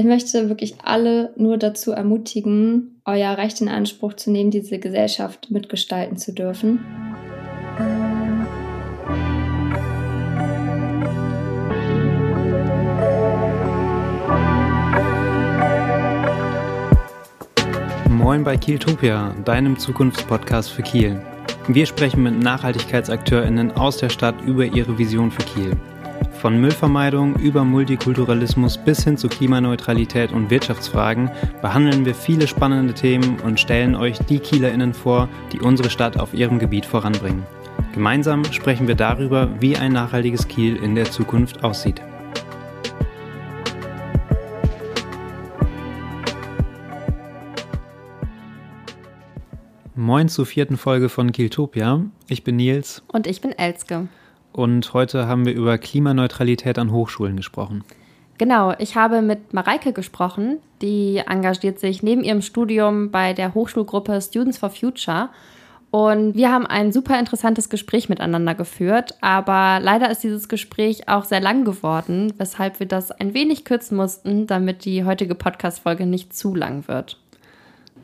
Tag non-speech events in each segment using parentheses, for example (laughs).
Ich möchte wirklich alle nur dazu ermutigen, euer Recht in Anspruch zu nehmen, diese Gesellschaft mitgestalten zu dürfen. Moin bei Kieltopia, deinem Zukunftspodcast für Kiel. Wir sprechen mit NachhaltigkeitsakteurInnen aus der Stadt über ihre Vision für Kiel. Von Müllvermeidung über Multikulturalismus bis hin zu Klimaneutralität und Wirtschaftsfragen behandeln wir viele spannende Themen und stellen euch die KielerInnen vor, die unsere Stadt auf ihrem Gebiet voranbringen. Gemeinsam sprechen wir darüber, wie ein nachhaltiges Kiel in der Zukunft aussieht. Moin zur vierten Folge von Kieltopia. Ich bin Nils. Und ich bin Elske und heute haben wir über Klimaneutralität an Hochschulen gesprochen. Genau, ich habe mit Mareike gesprochen, die engagiert sich neben ihrem Studium bei der Hochschulgruppe Students for Future. Und wir haben ein super interessantes Gespräch miteinander geführt, aber leider ist dieses Gespräch auch sehr lang geworden, weshalb wir das ein wenig kürzen mussten, damit die heutige Podcast-Folge nicht zu lang wird.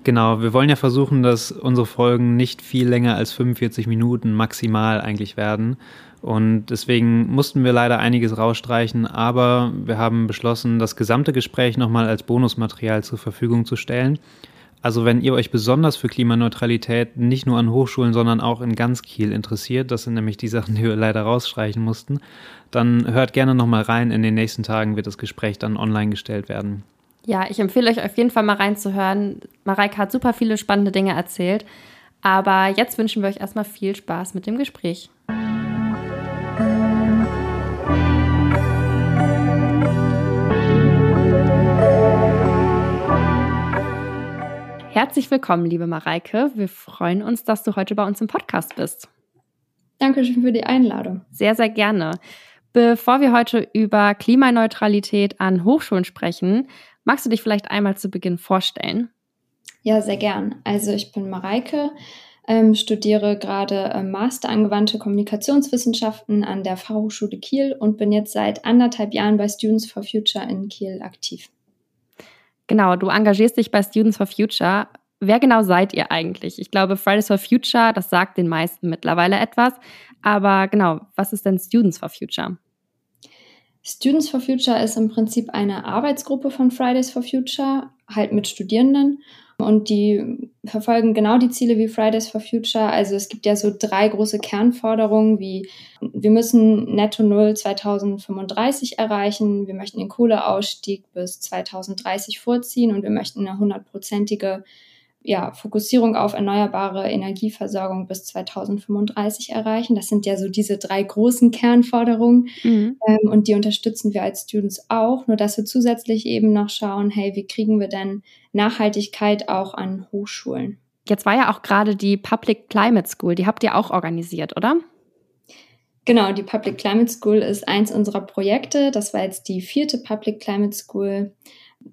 Genau, wir wollen ja versuchen, dass unsere Folgen nicht viel länger als 45 Minuten maximal eigentlich werden. Und deswegen mussten wir leider einiges rausstreichen, aber wir haben beschlossen, das gesamte Gespräch nochmal als Bonusmaterial zur Verfügung zu stellen. Also wenn ihr euch besonders für Klimaneutralität nicht nur an Hochschulen, sondern auch in ganz Kiel interessiert, das sind nämlich die Sachen, die wir leider rausstreichen mussten, dann hört gerne nochmal rein. In den nächsten Tagen wird das Gespräch dann online gestellt werden. Ja, ich empfehle euch auf jeden Fall mal reinzuhören. Mareike hat super viele spannende Dinge erzählt. Aber jetzt wünschen wir euch erstmal viel Spaß mit dem Gespräch. Herzlich willkommen, liebe Mareike. Wir freuen uns, dass du heute bei uns im Podcast bist. Dankeschön für die Einladung. Sehr, sehr gerne. Bevor wir heute über Klimaneutralität an Hochschulen sprechen, magst du dich vielleicht einmal zu Beginn vorstellen? Ja, sehr gern. Also ich bin Mareike, ähm, studiere gerade äh, Master angewandte Kommunikationswissenschaften an der Fachhochschule Kiel und bin jetzt seit anderthalb Jahren bei Students for Future in Kiel aktiv. Genau, du engagierst dich bei Students for Future. Wer genau seid ihr eigentlich? Ich glaube, Fridays for Future, das sagt den meisten mittlerweile etwas. Aber genau, was ist denn Students for Future? Students for Future ist im Prinzip eine Arbeitsgruppe von Fridays for Future, halt mit Studierenden. Und die verfolgen genau die Ziele wie Fridays for Future. Also es gibt ja so drei große Kernforderungen wie wir müssen Netto Null 2035 erreichen, wir möchten den Kohleausstieg bis 2030 vorziehen und wir möchten eine hundertprozentige ja, Fokussierung auf erneuerbare Energieversorgung bis 2035 erreichen. Das sind ja so diese drei großen Kernforderungen mhm. ähm, und die unterstützen wir als Students auch, nur dass wir zusätzlich eben noch schauen, hey, wie kriegen wir denn Nachhaltigkeit auch an Hochschulen? Jetzt war ja auch gerade die Public Climate School, die habt ihr auch organisiert, oder? Genau, die Public Climate School ist eins unserer Projekte. Das war jetzt die vierte Public Climate School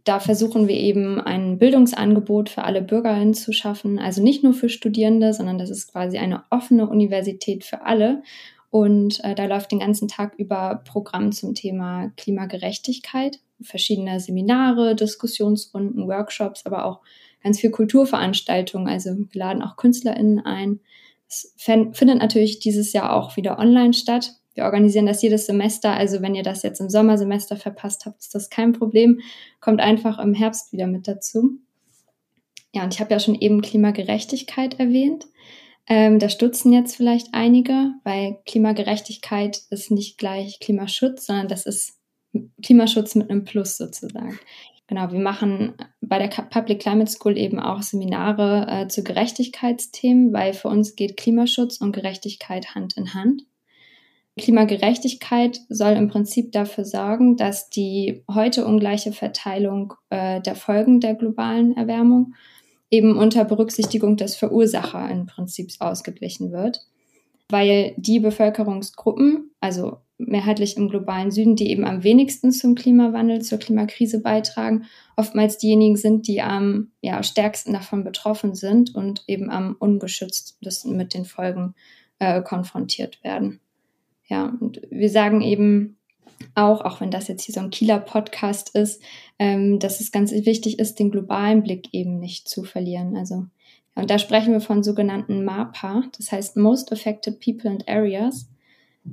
da versuchen wir eben ein Bildungsangebot für alle Bürgerinnen zu schaffen. Also nicht nur für Studierende, sondern das ist quasi eine offene Universität für alle. Und äh, da läuft den ganzen Tag über Programm zum Thema Klimagerechtigkeit, verschiedene Seminare, Diskussionsrunden, Workshops, aber auch ganz viel Kulturveranstaltungen. Also wir laden auch KünstlerInnen ein. Es findet natürlich dieses Jahr auch wieder online statt. Wir organisieren das jedes Semester. Also wenn ihr das jetzt im Sommersemester verpasst habt, ist das kein Problem. Kommt einfach im Herbst wieder mit dazu. Ja, und ich habe ja schon eben Klimagerechtigkeit erwähnt. Ähm, da stutzen jetzt vielleicht einige, weil Klimagerechtigkeit ist nicht gleich Klimaschutz, sondern das ist Klimaschutz mit einem Plus sozusagen. Genau, wir machen bei der Public Climate School eben auch Seminare äh, zu Gerechtigkeitsthemen, weil für uns geht Klimaschutz und Gerechtigkeit Hand in Hand. Klimagerechtigkeit soll im Prinzip dafür sorgen, dass die heute ungleiche Verteilung äh, der Folgen der globalen Erwärmung eben unter Berücksichtigung des Verursacher im Prinzip ausgeglichen wird, weil die Bevölkerungsgruppen, also mehrheitlich im globalen Süden, die eben am wenigsten zum Klimawandel, zur Klimakrise beitragen, oftmals diejenigen sind, die am ja, stärksten davon betroffen sind und eben am ungeschütztesten mit den Folgen äh, konfrontiert werden. Ja, und wir sagen eben, auch, auch wenn das jetzt hier so ein Kieler Podcast ist, ähm, dass es ganz wichtig ist, den globalen Blick eben nicht zu verlieren. Also, und da sprechen wir von sogenannten MAPA, das heißt Most Affected People and Areas,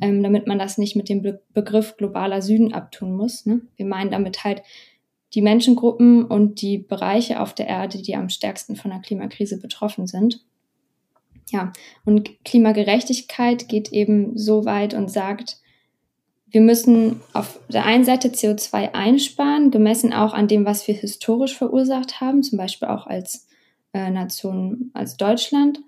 ähm, damit man das nicht mit dem Be Begriff globaler Süden abtun muss. Ne? Wir meinen damit halt die Menschengruppen und die Bereiche auf der Erde, die am stärksten von der Klimakrise betroffen sind. Ja, und Klimagerechtigkeit geht eben so weit und sagt, wir müssen auf der einen Seite CO2 einsparen, gemessen auch an dem, was wir historisch verursacht haben, zum Beispiel auch als äh, Nation, als Deutschland.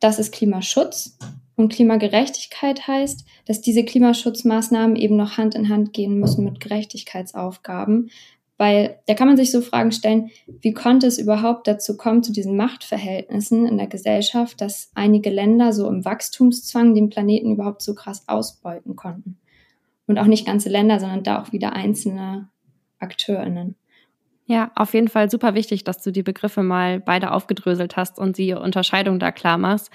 Das ist Klimaschutz. Und Klimagerechtigkeit heißt, dass diese Klimaschutzmaßnahmen eben noch Hand in Hand gehen müssen mit Gerechtigkeitsaufgaben. Weil da kann man sich so Fragen stellen, wie konnte es überhaupt dazu kommen, zu diesen Machtverhältnissen in der Gesellschaft, dass einige Länder so im Wachstumszwang den Planeten überhaupt so krass ausbeuten konnten? Und auch nicht ganze Länder, sondern da auch wieder einzelne AkteurInnen. Ja, auf jeden Fall super wichtig, dass du die Begriffe mal beide aufgedröselt hast und die Unterscheidung da klar machst.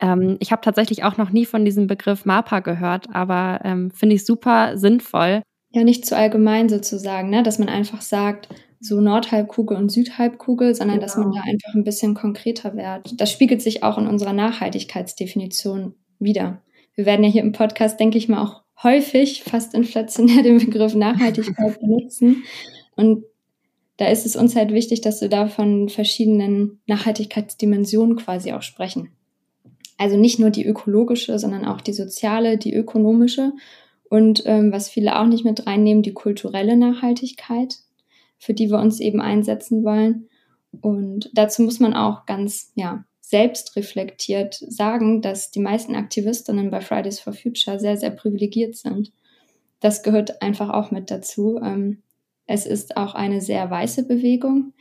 Ähm, ich habe tatsächlich auch noch nie von diesem Begriff MAPA gehört, aber ähm, finde ich super sinnvoll. Ja, nicht zu allgemein sozusagen, ne? dass man einfach sagt, so Nordhalbkugel und Südhalbkugel, sondern genau. dass man genau. da einfach ein bisschen konkreter wird. Das spiegelt sich auch in unserer Nachhaltigkeitsdefinition wieder. Wir werden ja hier im Podcast, denke ich mal, auch häufig fast inflationär (laughs) den Begriff Nachhaltigkeit (laughs) benutzen. Und da ist es uns halt wichtig, dass wir da von verschiedenen Nachhaltigkeitsdimensionen quasi auch sprechen. Also nicht nur die ökologische, sondern auch die soziale, die ökonomische und ähm, was viele auch nicht mit reinnehmen, die kulturelle Nachhaltigkeit, für die wir uns eben einsetzen wollen. Und dazu muss man auch ganz, ja, selbst reflektiert sagen, dass die meisten Aktivistinnen bei Fridays for Future sehr, sehr privilegiert sind. Das gehört einfach auch mit dazu. Ähm, es ist auch eine sehr weiße Bewegung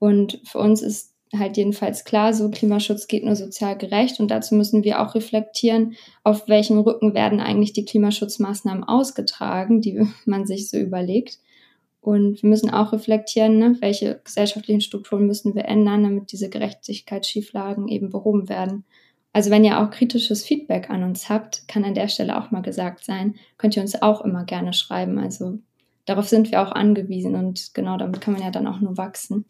und für uns ist halt jedenfalls klar, so Klimaschutz geht nur sozial gerecht und dazu müssen wir auch reflektieren, auf welchem Rücken werden eigentlich die Klimaschutzmaßnahmen ausgetragen, die (laughs) man sich so überlegt. Und wir müssen auch reflektieren, ne, welche gesellschaftlichen Strukturen müssen wir ändern, damit diese Gerechtigkeitsschieflagen eben behoben werden. Also wenn ihr auch kritisches Feedback an uns habt, kann an der Stelle auch mal gesagt sein, könnt ihr uns auch immer gerne schreiben. Also darauf sind wir auch angewiesen und genau damit kann man ja dann auch nur wachsen.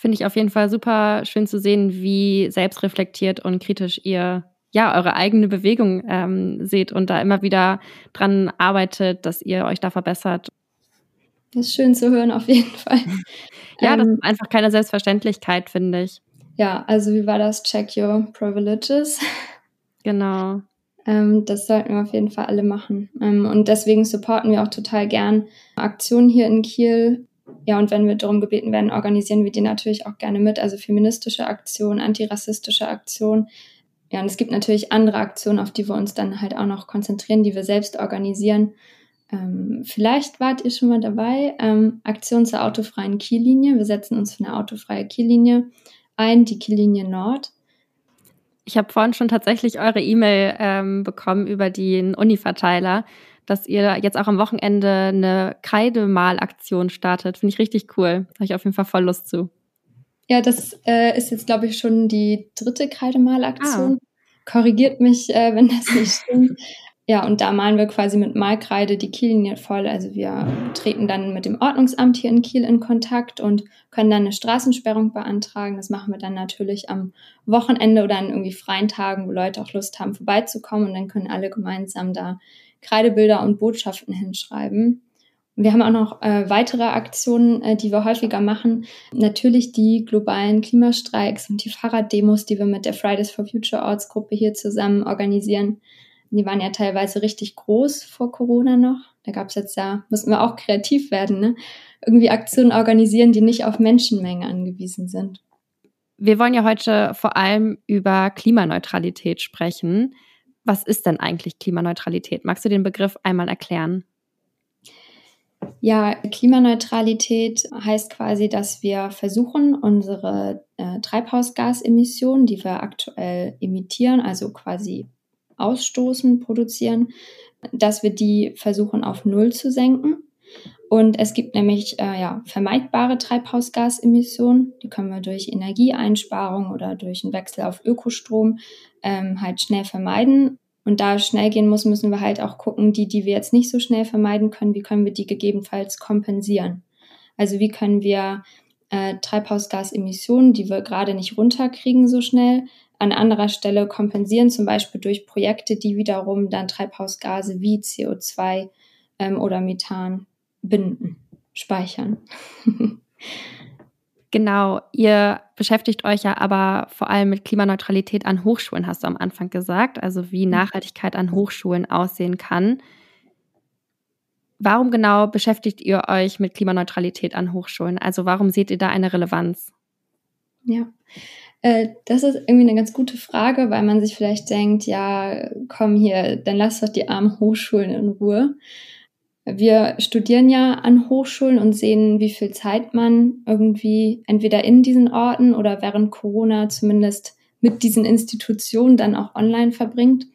Finde ich auf jeden Fall super schön zu sehen, wie selbstreflektiert und kritisch ihr ja eure eigene Bewegung ähm, seht und da immer wieder dran arbeitet, dass ihr euch da verbessert. Das ist schön zu hören, auf jeden Fall. (laughs) ja, das ähm, ist einfach keine Selbstverständlichkeit, finde ich. Ja, also wie war das? Check your privileges. Genau. Ähm, das sollten wir auf jeden Fall alle machen. Ähm, und deswegen supporten wir auch total gern Aktionen hier in Kiel, ja, und wenn wir darum gebeten werden, organisieren wir die natürlich auch gerne mit. Also feministische Aktionen, antirassistische Aktionen. Ja, und es gibt natürlich andere Aktionen, auf die wir uns dann halt auch noch konzentrieren, die wir selbst organisieren. Ähm, vielleicht wart ihr schon mal dabei. Ähm, Aktion zur autofreien Kiellinie. Wir setzen uns für eine autofreie Kiellinie ein, die Kiellinie Nord. Ich habe vorhin schon tatsächlich eure E-Mail ähm, bekommen über den Uni-Verteiler dass ihr jetzt auch am Wochenende eine Kreidemalaktion startet. Finde ich richtig cool. Da habe ich auf jeden Fall voll Lust zu. Ja, das äh, ist jetzt, glaube ich, schon die dritte Kreidemalaktion. Ah. Korrigiert mich, äh, wenn das nicht stimmt. Ja, und da malen wir quasi mit Malkreide die Kiellinie voll. Also wir treten dann mit dem Ordnungsamt hier in Kiel in Kontakt und können dann eine Straßensperrung beantragen. Das machen wir dann natürlich am Wochenende oder an irgendwie freien Tagen, wo Leute auch Lust haben, vorbeizukommen. Und dann können alle gemeinsam da Kreidebilder und Botschaften hinschreiben. Wir haben auch noch äh, weitere Aktionen, äh, die wir häufiger machen. Natürlich die globalen Klimastreiks und die Fahrraddemos, die wir mit der Fridays for Future Ortsgruppe hier zusammen organisieren. Die waren ja teilweise richtig groß vor Corona noch. Da gab es jetzt ja, mussten wir auch kreativ werden, ne? irgendwie Aktionen organisieren, die nicht auf Menschenmenge angewiesen sind. Wir wollen ja heute vor allem über Klimaneutralität sprechen. Was ist denn eigentlich Klimaneutralität? Magst du den Begriff einmal erklären? Ja, Klimaneutralität heißt quasi, dass wir versuchen, unsere äh, Treibhausgasemissionen, die wir aktuell emittieren, also quasi ausstoßen, produzieren, dass wir die versuchen auf Null zu senken. Und es gibt nämlich äh, ja, vermeidbare Treibhausgasemissionen, die können wir durch Energieeinsparung oder durch einen Wechsel auf Ökostrom ähm, halt schnell vermeiden. und da schnell gehen muss, müssen wir halt auch gucken, die, die wir jetzt nicht so schnell vermeiden können, wie können wir die gegebenenfalls kompensieren? Also wie können wir äh, Treibhausgasemissionen, die wir gerade nicht runterkriegen so schnell, an anderer Stelle kompensieren, zum Beispiel durch Projekte, die wiederum dann Treibhausgase wie CO2 ähm, oder Methan binden, speichern. (laughs) Genau, ihr beschäftigt euch ja aber vor allem mit Klimaneutralität an Hochschulen, hast du am Anfang gesagt, also wie mhm. Nachhaltigkeit an Hochschulen aussehen kann. Warum genau beschäftigt ihr euch mit Klimaneutralität an Hochschulen? Also warum seht ihr da eine Relevanz? Ja, äh, das ist irgendwie eine ganz gute Frage, weil man sich vielleicht denkt, ja, komm hier, dann lass doch die armen Hochschulen in Ruhe. Wir studieren ja an Hochschulen und sehen, wie viel Zeit man irgendwie entweder in diesen Orten oder während Corona zumindest mit diesen Institutionen dann auch online verbringt.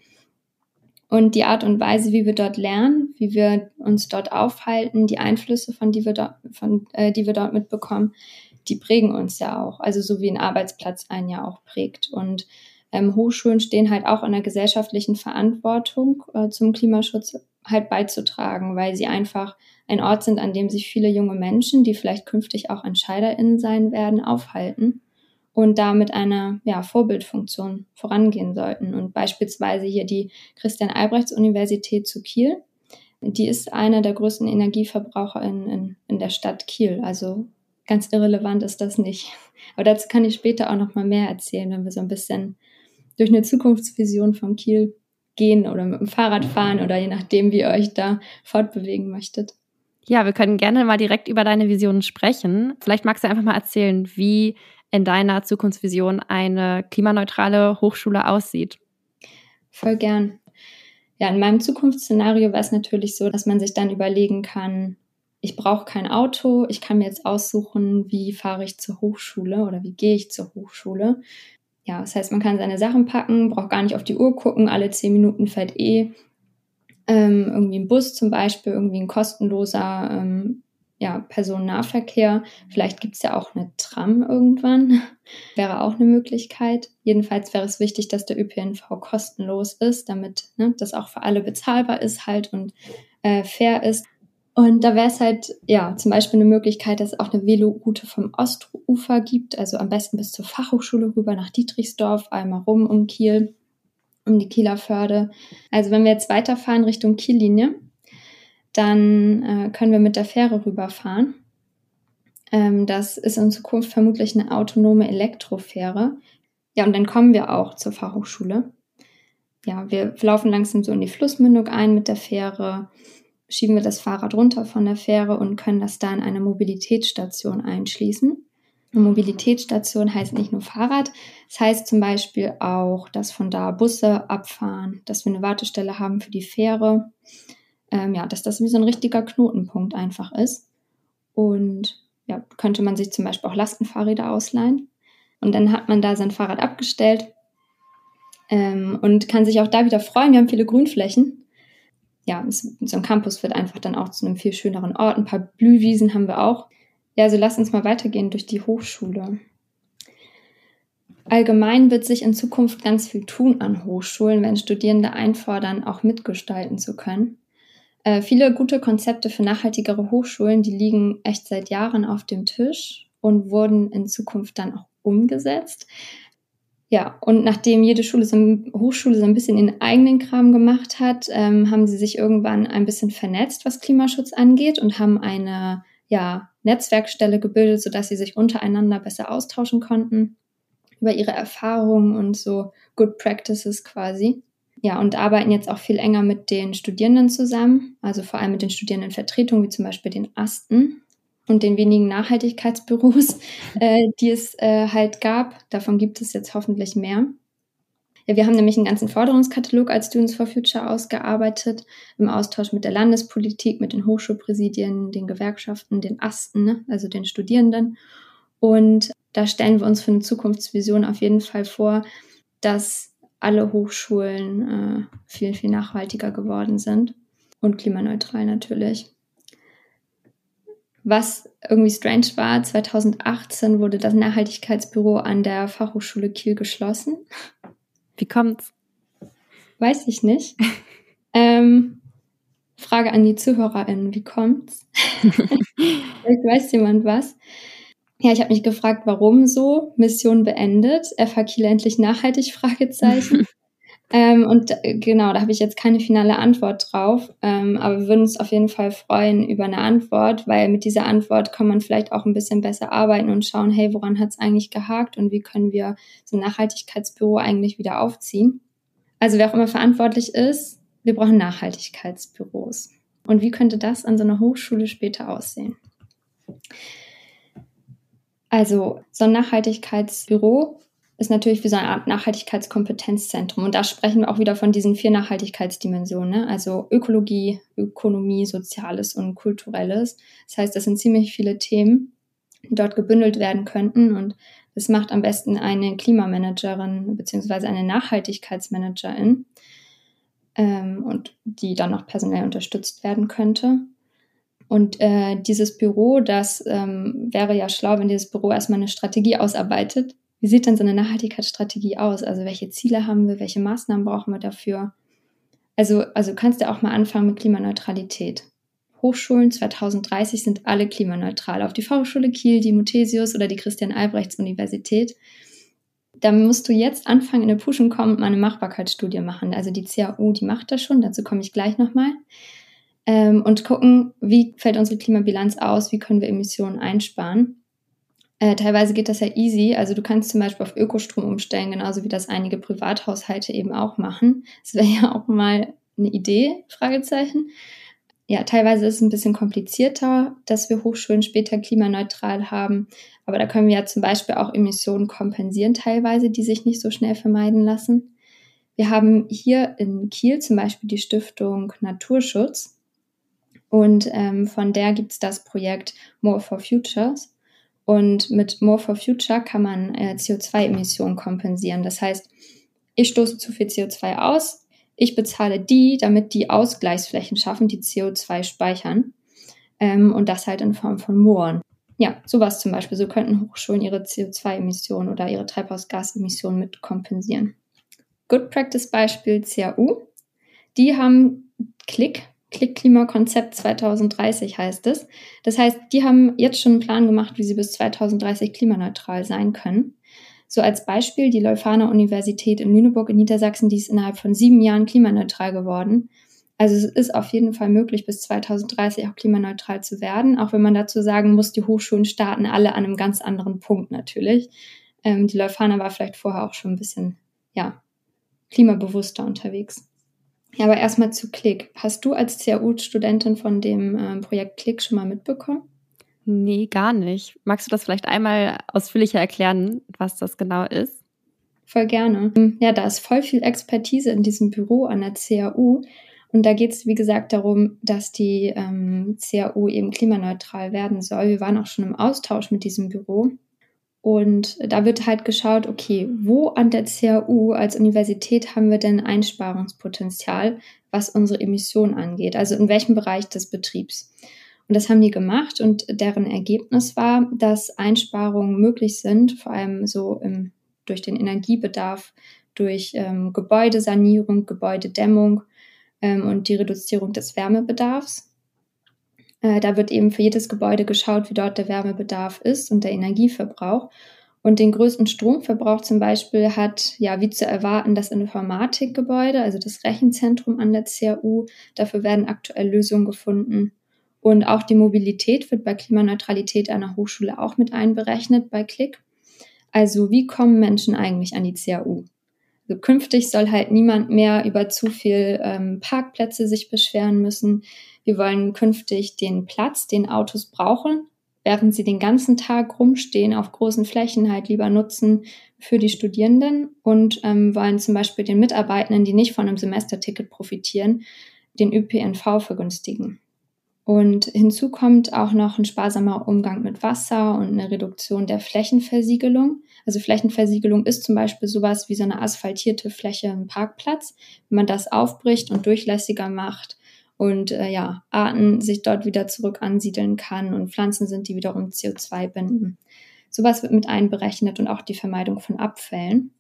Und die Art und Weise, wie wir dort lernen, wie wir uns dort aufhalten, die Einflüsse, von die wir dort, von, äh, die wir dort mitbekommen, die prägen uns ja auch. Also so wie ein Arbeitsplatz einen ja auch prägt. Und ähm, Hochschulen stehen halt auch in der gesellschaftlichen Verantwortung äh, zum Klimaschutz halt beizutragen, weil sie einfach ein Ort sind, an dem sich viele junge Menschen, die vielleicht künftig auch EntscheiderInnen sein werden, aufhalten und da mit einer ja, Vorbildfunktion vorangehen sollten. Und beispielsweise hier die Christian-Albrechts-Universität zu Kiel, die ist einer der größten Energieverbraucher in, in, in der Stadt Kiel. Also ganz irrelevant ist das nicht. (laughs) Aber dazu kann ich später auch noch mal mehr erzählen, wenn wir so ein bisschen durch eine Zukunftsvision von Kiel gehen oder mit dem Fahrrad fahren oder je nachdem, wie ihr euch da fortbewegen möchtet. Ja, wir können gerne mal direkt über deine Visionen sprechen. Vielleicht magst du einfach mal erzählen, wie in deiner Zukunftsvision eine klimaneutrale Hochschule aussieht. Voll gern. Ja, in meinem Zukunftsszenario wäre es natürlich so, dass man sich dann überlegen kann, ich brauche kein Auto, ich kann mir jetzt aussuchen, wie fahre ich zur Hochschule oder wie gehe ich zur Hochschule ja, das heißt, man kann seine Sachen packen, braucht gar nicht auf die Uhr gucken, alle zehn Minuten fährt eh ähm, irgendwie ein Bus zum Beispiel, irgendwie ein kostenloser ähm, ja, Personennahverkehr. Vielleicht gibt's ja auch eine Tram irgendwann, (laughs) wäre auch eine Möglichkeit. Jedenfalls wäre es wichtig, dass der ÖPNV kostenlos ist, damit ne, das auch für alle bezahlbar ist halt und äh, fair ist. Und da wäre es halt, ja, zum Beispiel eine Möglichkeit, dass es auch eine Veloroute vom Ostufer gibt, also am besten bis zur Fachhochschule rüber nach Dietrichsdorf, einmal rum um Kiel, um die Kieler Förde. Also wenn wir jetzt weiterfahren Richtung Kiellinie, dann äh, können wir mit der Fähre rüberfahren. Ähm, das ist in Zukunft vermutlich eine autonome Elektrofähre. Ja, und dann kommen wir auch zur Fachhochschule. Ja, wir laufen langsam so in die Flussmündung ein mit der Fähre schieben wir das Fahrrad runter von der Fähre und können das da in eine Mobilitätsstation einschließen. Eine Mobilitätsstation heißt nicht nur Fahrrad, es das heißt zum Beispiel auch, dass von da Busse abfahren, dass wir eine Wartestelle haben für die Fähre. Ähm, ja, dass das wie so ein richtiger Knotenpunkt einfach ist. Und ja, könnte man sich zum Beispiel auch Lastenfahrräder ausleihen. Und dann hat man da sein Fahrrad abgestellt ähm, und kann sich auch da wieder freuen. Wir haben viele Grünflächen ja, so ein Campus wird einfach dann auch zu einem viel schöneren Ort. Ein paar Blühwiesen haben wir auch. Ja, also lass uns mal weitergehen durch die Hochschule. Allgemein wird sich in Zukunft ganz viel tun an Hochschulen, wenn Studierende einfordern, auch mitgestalten zu können. Äh, viele gute Konzepte für nachhaltigere Hochschulen, die liegen echt seit Jahren auf dem Tisch und wurden in Zukunft dann auch umgesetzt. Ja, und nachdem jede Schule so, Hochschule so ein bisschen ihren eigenen Kram gemacht hat, ähm, haben sie sich irgendwann ein bisschen vernetzt, was Klimaschutz angeht und haben eine ja, Netzwerkstelle gebildet, sodass sie sich untereinander besser austauschen konnten über ihre Erfahrungen und so Good Practices quasi. Ja, und arbeiten jetzt auch viel enger mit den Studierenden zusammen, also vor allem mit den Studierendenvertretungen, wie zum Beispiel den Asten, und den wenigen Nachhaltigkeitsbüros, (laughs) äh, die es äh, halt gab. Davon gibt es jetzt hoffentlich mehr. Ja, wir haben nämlich einen ganzen Forderungskatalog als Students for Future ausgearbeitet, im Austausch mit der Landespolitik, mit den Hochschulpräsidien, den Gewerkschaften, den Asten, ne? also den Studierenden. Und da stellen wir uns für eine Zukunftsvision auf jeden Fall vor, dass alle Hochschulen äh, viel, viel nachhaltiger geworden sind und klimaneutral natürlich. Was irgendwie strange war, 2018 wurde das Nachhaltigkeitsbüro an der Fachhochschule Kiel geschlossen. Wie kommt's? weiß ich nicht. (laughs) ähm, Frage an die ZuhörerInnen, wie kommt's? (laughs) Vielleicht weiß jemand was. Ja, ich habe mich gefragt, warum so? Mission beendet, FH Kiel endlich nachhaltig? Fragezeichen. (laughs) ähm, und äh, genau, da habe ich jetzt keine finale Antwort drauf. Ähm, aber wir würden uns auf jeden Fall freuen über eine Antwort, weil mit dieser Antwort kann man vielleicht auch ein bisschen besser arbeiten und schauen, hey, woran hat es eigentlich gehakt und wie können wir so ein Nachhaltigkeitsbüro eigentlich wieder aufziehen. Also wer auch immer verantwortlich ist, wir brauchen Nachhaltigkeitsbüros. Und wie könnte das an so einer Hochschule später aussehen? Also so ein Nachhaltigkeitsbüro ist natürlich wie so eine Art Nachhaltigkeitskompetenzzentrum. Und da sprechen wir auch wieder von diesen vier Nachhaltigkeitsdimensionen, ne? also Ökologie, Ökonomie, Soziales und Kulturelles. Das heißt, das sind ziemlich viele Themen, die dort gebündelt werden könnten. Und das macht am besten eine Klimamanagerin beziehungsweise eine Nachhaltigkeitsmanagerin ähm, und die dann noch personell unterstützt werden könnte. Und äh, dieses Büro, das ähm, wäre ja schlau, wenn dieses Büro erstmal eine Strategie ausarbeitet. Wie sieht denn so eine Nachhaltigkeitsstrategie aus? Also welche Ziele haben wir, welche Maßnahmen brauchen wir dafür? Also, also kannst du auch mal anfangen mit Klimaneutralität. Hochschulen 2030 sind alle klimaneutral. Auf die Fachhochschule Kiel, die Muthesius oder die Christian-Albrechts-Universität. Da musst du jetzt anfangen, in eine Puschen kommen und mal eine Machbarkeitsstudie machen. Also die CAU, die macht das schon, dazu komme ich gleich nochmal ähm, und gucken, wie fällt unsere Klimabilanz aus, wie können wir Emissionen einsparen. Äh, teilweise geht das ja easy. Also du kannst zum Beispiel auf Ökostrom umstellen, genauso wie das einige Privathaushalte eben auch machen. Das wäre ja auch mal eine Idee, Fragezeichen. Ja, teilweise ist es ein bisschen komplizierter, dass wir Hochschulen später klimaneutral haben. Aber da können wir ja zum Beispiel auch Emissionen kompensieren, teilweise, die sich nicht so schnell vermeiden lassen. Wir haben hier in Kiel zum Beispiel die Stiftung Naturschutz. Und ähm, von der gibt es das Projekt More for Futures. Und mit More for Future kann man äh, CO2-Emissionen kompensieren. Das heißt, ich stoße zu viel CO2 aus, ich bezahle die, damit die Ausgleichsflächen schaffen, die CO2 speichern. Ähm, und das halt in Form von Mooren. Ja, sowas zum Beispiel. So könnten Hochschulen ihre CO2-Emissionen oder ihre Treibhausgasemissionen mit kompensieren. Good Practice Beispiel CAU. Die haben Klick Klick-Klimakonzept 2030 heißt es. Das heißt, die haben jetzt schon einen Plan gemacht, wie sie bis 2030 klimaneutral sein können. So als Beispiel die Leuphana Universität in Lüneburg in Niedersachsen, die ist innerhalb von sieben Jahren klimaneutral geworden. Also es ist auf jeden Fall möglich, bis 2030 auch klimaneutral zu werden, auch wenn man dazu sagen muss, die Hochschulen starten alle an einem ganz anderen Punkt natürlich. Ähm, die Leuphana war vielleicht vorher auch schon ein bisschen, ja, klimabewusster unterwegs. Ja, aber erstmal zu Click. Hast du als CAU-Studentin von dem ähm, Projekt Click schon mal mitbekommen? Nee, gar nicht. Magst du das vielleicht einmal ausführlicher erklären, was das genau ist? Voll gerne. Ja, da ist voll viel Expertise in diesem Büro an der CAU. Und da geht es, wie gesagt, darum, dass die ähm, CAU eben klimaneutral werden soll. Wir waren auch schon im Austausch mit diesem Büro. Und da wird halt geschaut, okay, wo an der CAU als Universität haben wir denn Einsparungspotenzial, was unsere Emissionen angeht, also in welchem Bereich des Betriebs. Und das haben die gemacht und deren Ergebnis war, dass Einsparungen möglich sind, vor allem so im, durch den Energiebedarf, durch ähm, Gebäudesanierung, Gebäudedämmung ähm, und die Reduzierung des Wärmebedarfs. Äh, da wird eben für jedes Gebäude geschaut, wie dort der Wärmebedarf ist und der Energieverbrauch. Und den größten Stromverbrauch zum Beispiel hat, ja, wie zu erwarten, das Informatikgebäude, also das Rechenzentrum an der CAU. Dafür werden aktuell Lösungen gefunden. Und auch die Mobilität wird bei Klimaneutralität einer Hochschule auch mit einberechnet bei Klick. Also wie kommen Menschen eigentlich an die CAU? Also künftig soll halt niemand mehr über zu viel ähm, Parkplätze sich beschweren müssen. Wir wollen künftig den Platz, den Autos brauchen, während sie den ganzen Tag rumstehen auf großen Flächen, halt lieber nutzen für die Studierenden und ähm, wollen zum Beispiel den Mitarbeitenden, die nicht von einem Semesterticket profitieren, den ÖPNV vergünstigen. Und hinzu kommt auch noch ein sparsamer Umgang mit Wasser und eine Reduktion der Flächenversiegelung. Also Flächenversiegelung ist zum Beispiel sowas wie so eine asphaltierte Fläche im Parkplatz. Wenn man das aufbricht und durchlässiger macht, und äh, ja, Arten sich dort wieder zurück ansiedeln kann und Pflanzen sind, die wiederum CO2 binden. Sowas wird mit einberechnet und auch die Vermeidung von Abfällen.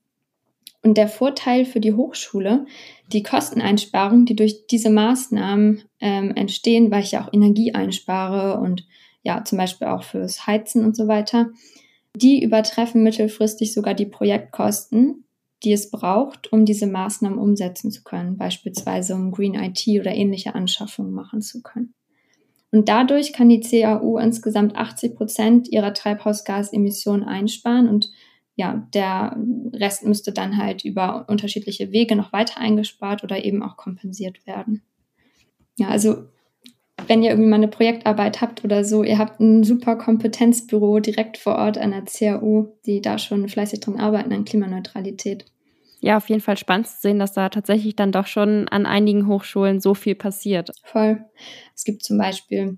Und der Vorteil für die Hochschule, die Kosteneinsparung, die durch diese Maßnahmen ähm, entstehen, weil ich ja auch Energie einspare und ja, zum Beispiel auch fürs Heizen und so weiter, die übertreffen mittelfristig sogar die Projektkosten, die es braucht, um diese Maßnahmen umsetzen zu können, beispielsweise um Green IT oder ähnliche Anschaffungen machen zu können. Und dadurch kann die CAU insgesamt 80 Prozent ihrer Treibhausgasemissionen einsparen und ja, der Rest müsste dann halt über unterschiedliche Wege noch weiter eingespart oder eben auch kompensiert werden. Ja, also wenn ihr irgendwie mal eine Projektarbeit habt oder so, ihr habt ein super Kompetenzbüro direkt vor Ort an der CAU, die da schon fleißig dran arbeiten an Klimaneutralität. Ja, auf jeden Fall spannend zu sehen, dass da tatsächlich dann doch schon an einigen Hochschulen so viel passiert. Voll. Es gibt zum Beispiel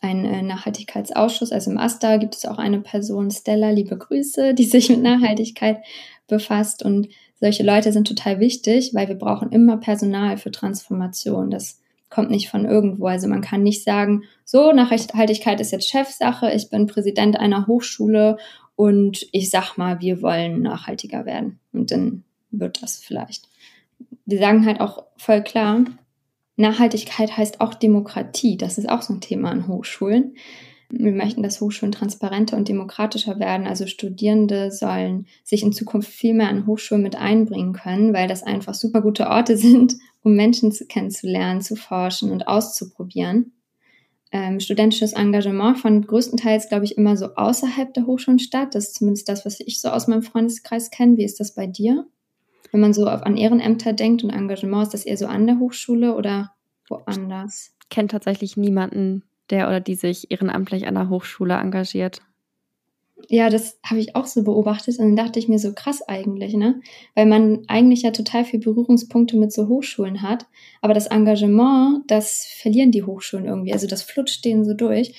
einen äh, Nachhaltigkeitsausschuss. Also im AStA gibt es auch eine Person, Stella, liebe Grüße, die sich mit Nachhaltigkeit befasst. Und solche Leute sind total wichtig, weil wir brauchen immer Personal für Transformation. Das kommt nicht von irgendwo. Also man kann nicht sagen, so, Nachhaltigkeit ist jetzt Chefsache, ich bin Präsident einer Hochschule und ich sag mal, wir wollen nachhaltiger werden. Und dann wird das vielleicht. Wir sagen halt auch voll klar, Nachhaltigkeit heißt auch Demokratie. Das ist auch so ein Thema an Hochschulen. Wir möchten, dass Hochschulen transparenter und demokratischer werden. Also Studierende sollen sich in Zukunft viel mehr an Hochschulen mit einbringen können, weil das einfach super gute Orte (laughs) sind, um Menschen zu kennenzulernen, zu forschen und auszuprobieren. Ähm, studentisches Engagement fand größtenteils, glaube ich, immer so außerhalb der Hochschulen statt. Das ist zumindest das, was ich so aus meinem Freundeskreis kenne. Wie ist das bei dir? Wenn man so auf, an Ehrenämter denkt und Engagement, ist das eher so an der Hochschule oder woanders? Ich kenne tatsächlich niemanden, der oder die sich ehrenamtlich an der Hochschule engagiert. Ja, das habe ich auch so beobachtet und dann dachte ich mir so krass eigentlich, ne? Weil man eigentlich ja total viel Berührungspunkte mit so Hochschulen hat, aber das Engagement, das verlieren die Hochschulen irgendwie, also das flutscht denen so durch.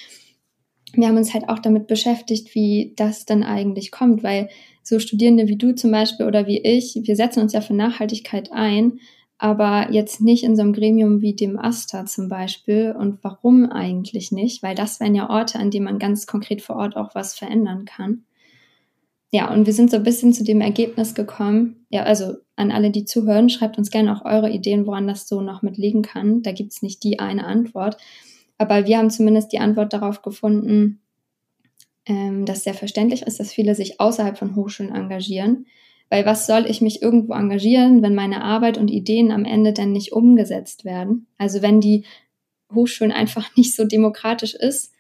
Wir haben uns halt auch damit beschäftigt, wie das dann eigentlich kommt, weil so Studierende wie du zum Beispiel oder wie ich, wir setzen uns ja für Nachhaltigkeit ein, aber jetzt nicht in so einem Gremium wie dem AStA zum Beispiel. Und warum eigentlich nicht? Weil das wären ja Orte, an denen man ganz konkret vor Ort auch was verändern kann. Ja, und wir sind so ein bisschen zu dem Ergebnis gekommen. Ja, also an alle, die zuhören, schreibt uns gerne auch eure Ideen, woran das so noch mit liegen kann. Da gibt's nicht die eine Antwort. Aber wir haben zumindest die Antwort darauf gefunden, ähm, dass sehr verständlich ist, dass viele sich außerhalb von Hochschulen engagieren. Weil was soll ich mich irgendwo engagieren, wenn meine Arbeit und Ideen am Ende dann nicht umgesetzt werden? Also wenn die Hochschulen einfach (laughs) nicht so demokratisch ist,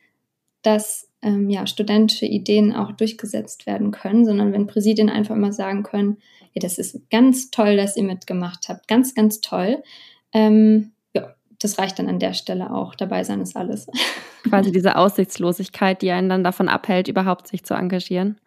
dass ähm, ja, studentische Ideen auch durchgesetzt werden können, sondern wenn Präsidien einfach immer sagen können, ja, das ist ganz toll, dass ihr mitgemacht habt, ganz, ganz toll. Ähm, das reicht dann an der Stelle auch. Dabei sein ist alles. (laughs) Quasi diese Aussichtslosigkeit, die einen dann davon abhält, überhaupt sich zu engagieren.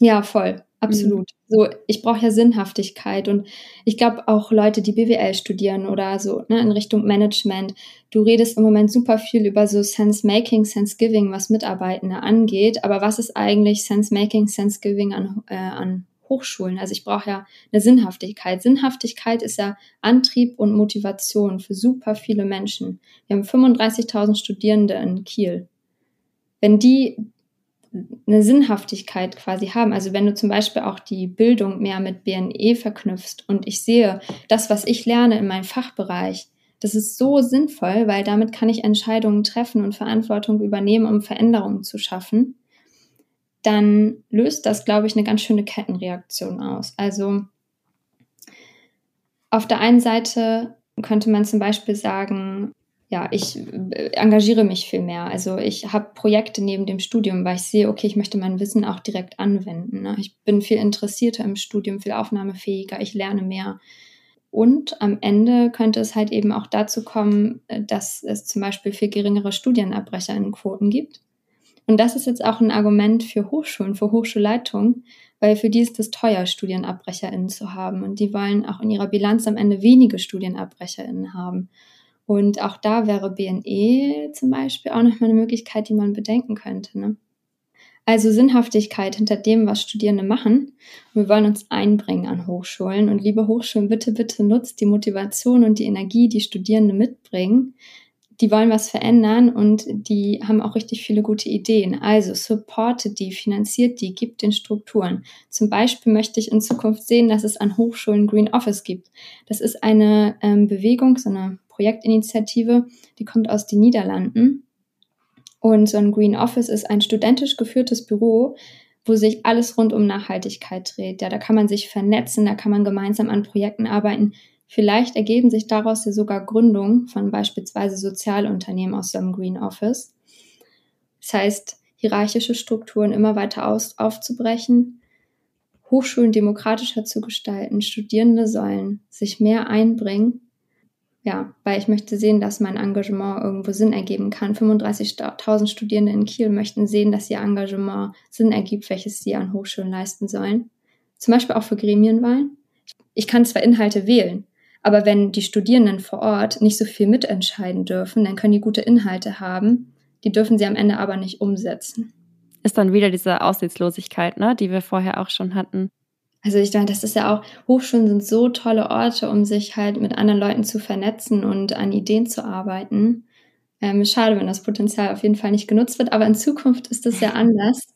Ja, voll. Absolut. Mhm. So, ich brauche ja Sinnhaftigkeit und ich glaube auch Leute, die BWL studieren oder so ne, in Richtung Management. Du redest im Moment super viel über so Sense Making, Sense Giving, was Mitarbeitende angeht. Aber was ist eigentlich Sense Making, Sense Giving an, äh, an Hochschulen. Also ich brauche ja eine Sinnhaftigkeit. Sinnhaftigkeit ist ja Antrieb und Motivation für super viele Menschen. Wir haben 35.000 Studierende in Kiel. Wenn die eine Sinnhaftigkeit quasi haben. Also wenn du zum Beispiel auch die Bildung mehr mit BNE verknüpfst und ich sehe, das, was ich lerne in meinem Fachbereich, das ist so sinnvoll, weil damit kann ich Entscheidungen treffen und Verantwortung übernehmen, um Veränderungen zu schaffen dann löst das, glaube ich, eine ganz schöne Kettenreaktion aus. Also auf der einen Seite könnte man zum Beispiel sagen, ja, ich äh, engagiere mich viel mehr. Also ich habe Projekte neben dem Studium, weil ich sehe, okay, ich möchte mein Wissen auch direkt anwenden. Ne? Ich bin viel interessierter im Studium, viel aufnahmefähiger, ich lerne mehr. Und am Ende könnte es halt eben auch dazu kommen, äh, dass es zum Beispiel viel geringere Studienabbrecher gibt. Und das ist jetzt auch ein Argument für Hochschulen, für Hochschulleitungen, weil für die ist es teuer, StudienabbrecherInnen zu haben. Und die wollen auch in ihrer Bilanz am Ende wenige StudienabbrecherInnen haben. Und auch da wäre BNE zum Beispiel auch nochmal eine Möglichkeit, die man bedenken könnte. Ne? Also Sinnhaftigkeit hinter dem, was Studierende machen. wir wollen uns einbringen an Hochschulen. Und liebe Hochschulen, bitte, bitte nutzt die Motivation und die Energie, die Studierende mitbringen, die wollen was verändern und die haben auch richtig viele gute Ideen. Also supportet die, finanziert die, gibt den Strukturen. Zum Beispiel möchte ich in Zukunft sehen, dass es an Hochschulen Green Office gibt. Das ist eine ähm, Bewegung, so eine Projektinitiative, die kommt aus den Niederlanden. Und so ein Green Office ist ein studentisch geführtes Büro, wo sich alles rund um Nachhaltigkeit dreht. Ja, da kann man sich vernetzen, da kann man gemeinsam an Projekten arbeiten, Vielleicht ergeben sich daraus ja sogar Gründungen von beispielsweise Sozialunternehmen aus so einem Green Office. Das heißt, hierarchische Strukturen immer weiter aus, aufzubrechen, Hochschulen demokratischer zu gestalten, Studierende sollen sich mehr einbringen. Ja, weil ich möchte sehen, dass mein Engagement irgendwo Sinn ergeben kann. 35.000 Studierende in Kiel möchten sehen, dass ihr Engagement Sinn ergibt, welches sie an Hochschulen leisten sollen. Zum Beispiel auch für Gremienwahlen. Ich kann zwar Inhalte wählen, aber wenn die Studierenden vor Ort nicht so viel mitentscheiden dürfen, dann können die gute Inhalte haben, die dürfen sie am Ende aber nicht umsetzen. Ist dann wieder diese Aussichtslosigkeit, ne, die wir vorher auch schon hatten. Also ich meine, das ist ja auch, Hochschulen sind so tolle Orte, um sich halt mit anderen Leuten zu vernetzen und an Ideen zu arbeiten. Ähm, schade, wenn das Potenzial auf jeden Fall nicht genutzt wird, aber in Zukunft ist das ja (laughs) anders.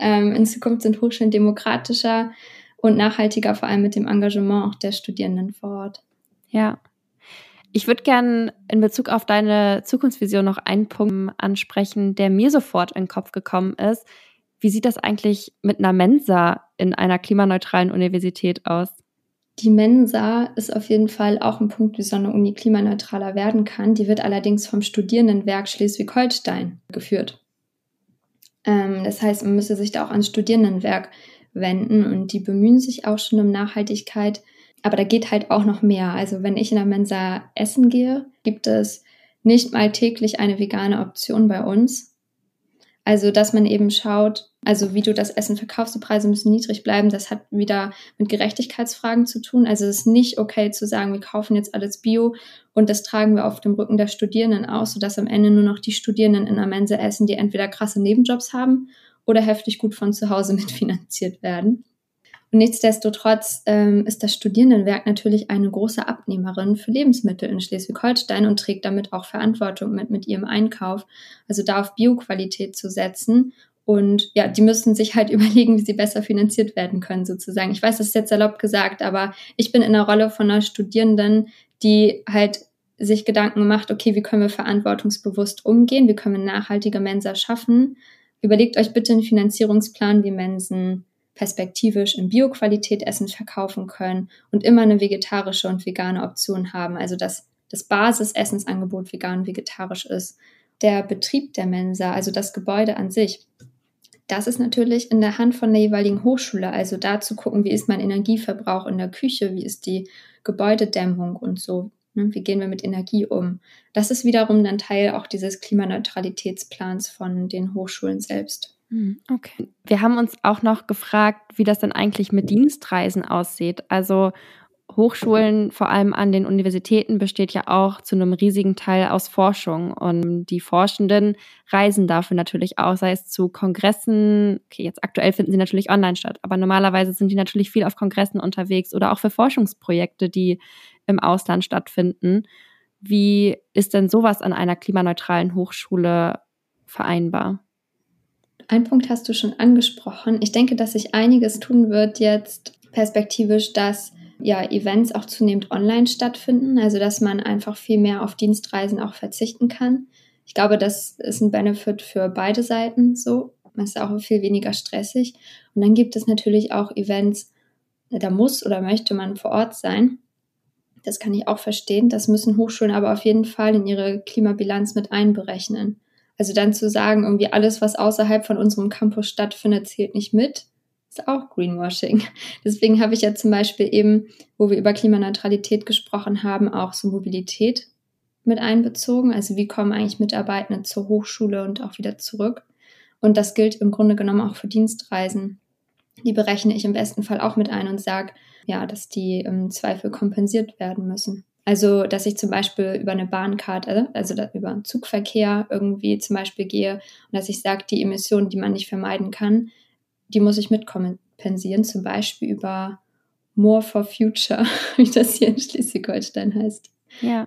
Ähm, in Zukunft sind Hochschulen demokratischer und nachhaltiger, vor allem mit dem Engagement auch der Studierenden vor Ort. Ja. Ich würde gerne in Bezug auf deine Zukunftsvision noch einen Punkt ansprechen, der mir sofort in den Kopf gekommen ist. Wie sieht das eigentlich mit einer Mensa in einer klimaneutralen Universität aus? Die Mensa ist auf jeden Fall auch ein Punkt, wie so eine Uni klimaneutraler werden kann. Die wird allerdings vom Studierendenwerk Schleswig-Holstein geführt. Ähm, das heißt, man müsste sich da auch ans Studierendenwerk wenden und die bemühen sich auch schon um Nachhaltigkeit. Aber da geht halt auch noch mehr. Also wenn ich in der Mensa essen gehe, gibt es nicht mal täglich eine vegane Option bei uns. Also, dass man eben schaut, also wie du das Essen verkaufst, die Preise müssen niedrig bleiben, das hat wieder mit Gerechtigkeitsfragen zu tun. Also es ist nicht okay zu sagen, wir kaufen jetzt alles Bio und das tragen wir auf dem Rücken der Studierenden aus, sodass am Ende nur noch die Studierenden in der Mensa essen, die entweder krasse Nebenjobs haben oder heftig gut von zu Hause (laughs) mitfinanziert werden. Und nichtsdestotrotz ähm, ist das Studierendenwerk natürlich eine große Abnehmerin für Lebensmittel in Schleswig-Holstein und trägt damit auch Verantwortung mit, mit ihrem Einkauf. Also da auf Bioqualität zu setzen. Und ja, die müssen sich halt (laughs) überlegen, wie sie besser finanziert werden können, sozusagen. Ich weiß, das ist jetzt salopp gesagt, aber ich bin in der Rolle von einer Studierenden, die halt sich Gedanken macht, okay, wie können wir verantwortungsbewusst umgehen? Wie können wir nachhaltige Mensa schaffen? Überlegt euch bitte einen Finanzierungsplan, wie Mensen perspektivisch in Bioqualität Essen verkaufen können und immer eine vegetarische und vegane Option haben. Also dass das Basisessensangebot vegan und vegetarisch ist. Der Betrieb der Mensa, also das Gebäude an sich, das ist natürlich in der Hand von der jeweiligen Hochschule. Also da zu gucken, wie ist mein Energieverbrauch in der Küche, wie ist die Gebäudedämmung und so. Ne? Wie gehen wir mit Energie um? Das ist wiederum dann Teil auch dieses Klimaneutralitätsplans von den Hochschulen selbst. Hm, okay. Wir haben uns auch noch gefragt, wie das denn eigentlich mit Dienstreisen aussieht. Also Hochschulen, vor allem an den Universitäten, besteht ja auch zu einem riesigen Teil aus Forschung. Und die Forschenden reisen dafür natürlich auch, sei es zu Kongressen. Okay, jetzt aktuell finden sie natürlich online statt, aber normalerweise sind die natürlich viel auf Kongressen unterwegs oder auch für Forschungsprojekte, die im Ausland stattfinden. Wie ist denn sowas an einer klimaneutralen Hochschule vereinbar? Ein Punkt hast du schon angesprochen. Ich denke, dass sich einiges tun wird jetzt perspektivisch, dass ja Events auch zunehmend online stattfinden, also dass man einfach viel mehr auf Dienstreisen auch verzichten kann. Ich glaube, das ist ein Benefit für beide Seiten so. Es ist auch viel weniger stressig. Und dann gibt es natürlich auch Events, da muss oder möchte man vor Ort sein. Das kann ich auch verstehen. Das müssen Hochschulen aber auf jeden Fall in ihre Klimabilanz mit einberechnen. Also dann zu sagen, irgendwie alles, was außerhalb von unserem Campus stattfindet, zählt nicht mit, ist auch Greenwashing. (laughs) Deswegen habe ich ja zum Beispiel eben, wo wir über Klimaneutralität gesprochen haben, auch so Mobilität mit einbezogen. Also wie kommen eigentlich Mitarbeitende zur Hochschule und auch wieder zurück? Und das gilt im Grunde genommen auch für Dienstreisen. Die berechne ich im besten Fall auch mit ein und sage, ja, dass die im Zweifel kompensiert werden müssen. Also, dass ich zum Beispiel über eine Bahnkarte, also über einen Zugverkehr irgendwie zum Beispiel gehe und dass ich sage, die Emissionen, die man nicht vermeiden kann, die muss ich mitkompensieren, zum Beispiel über More for Future, (laughs) wie das hier in Schleswig-Holstein heißt. Ja.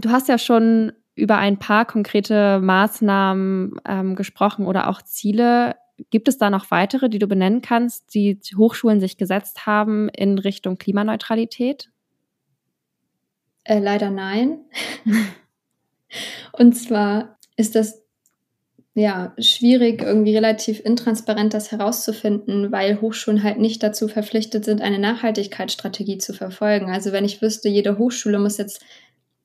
Du hast ja schon über ein paar konkrete Maßnahmen ähm, gesprochen oder auch Ziele. Gibt es da noch weitere, die du benennen kannst, die Hochschulen sich gesetzt haben in Richtung Klimaneutralität? Äh, leider nein. Und zwar ist das ja schwierig, irgendwie relativ intransparent das herauszufinden, weil Hochschulen halt nicht dazu verpflichtet sind, eine Nachhaltigkeitsstrategie zu verfolgen. Also wenn ich wüsste, jede Hochschule muss jetzt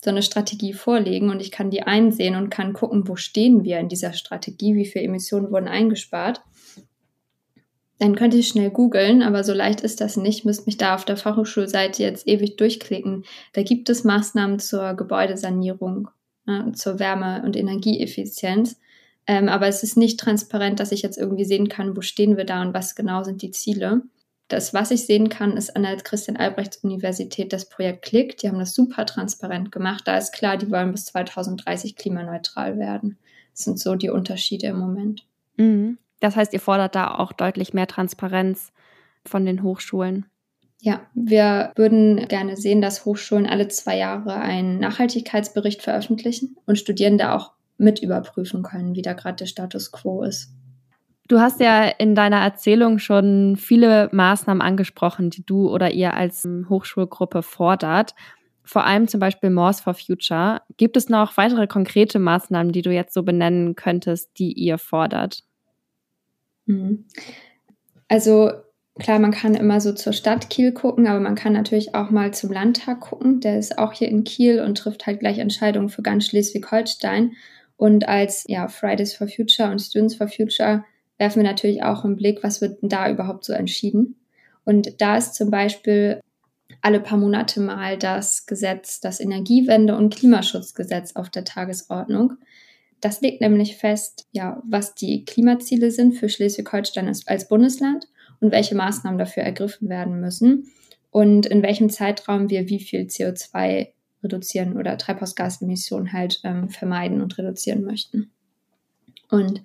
so eine Strategie vorlegen und ich kann die einsehen und kann gucken, wo stehen wir in dieser Strategie, wie viele Emissionen wurden eingespart. Dann könnte ich schnell googeln, aber so leicht ist das nicht. Müsste mich da auf der Fachhochschulseite jetzt ewig durchklicken. Da gibt es Maßnahmen zur Gebäudesanierung, ne, zur Wärme- und Energieeffizienz. Ähm, aber es ist nicht transparent, dass ich jetzt irgendwie sehen kann, wo stehen wir da und was genau sind die Ziele. Das, was ich sehen kann, ist an der Christian-Albrechts-Universität das Projekt Klick. Die haben das super transparent gemacht. Da ist klar, die wollen bis 2030 klimaneutral werden. Das sind so die Unterschiede im Moment. Mhm. Das heißt, ihr fordert da auch deutlich mehr Transparenz von den Hochschulen. Ja, wir würden gerne sehen, dass Hochschulen alle zwei Jahre einen Nachhaltigkeitsbericht veröffentlichen und Studierende auch mit überprüfen können, wie da gerade der Status quo ist. Du hast ja in deiner Erzählung schon viele Maßnahmen angesprochen, die du oder ihr als Hochschulgruppe fordert. Vor allem zum Beispiel Morse for Future. Gibt es noch weitere konkrete Maßnahmen, die du jetzt so benennen könntest, die ihr fordert? Mhm. Also klar, man kann immer so zur Stadt Kiel gucken, aber man kann natürlich auch mal zum Landtag gucken. Der ist auch hier in Kiel und trifft halt gleich Entscheidungen für ganz Schleswig-Holstein. Und als ja, Fridays for Future und Students for Future werfen wir natürlich auch einen Blick, was wird denn da überhaupt so entschieden. Und da ist zum Beispiel alle paar Monate mal das Gesetz, das Energiewende- und Klimaschutzgesetz auf der Tagesordnung. Das legt nämlich fest, ja, was die Klimaziele sind für Schleswig-Holstein als Bundesland und welche Maßnahmen dafür ergriffen werden müssen und in welchem Zeitraum wir wie viel CO2 reduzieren oder Treibhausgasemissionen halt ähm, vermeiden und reduzieren möchten. Und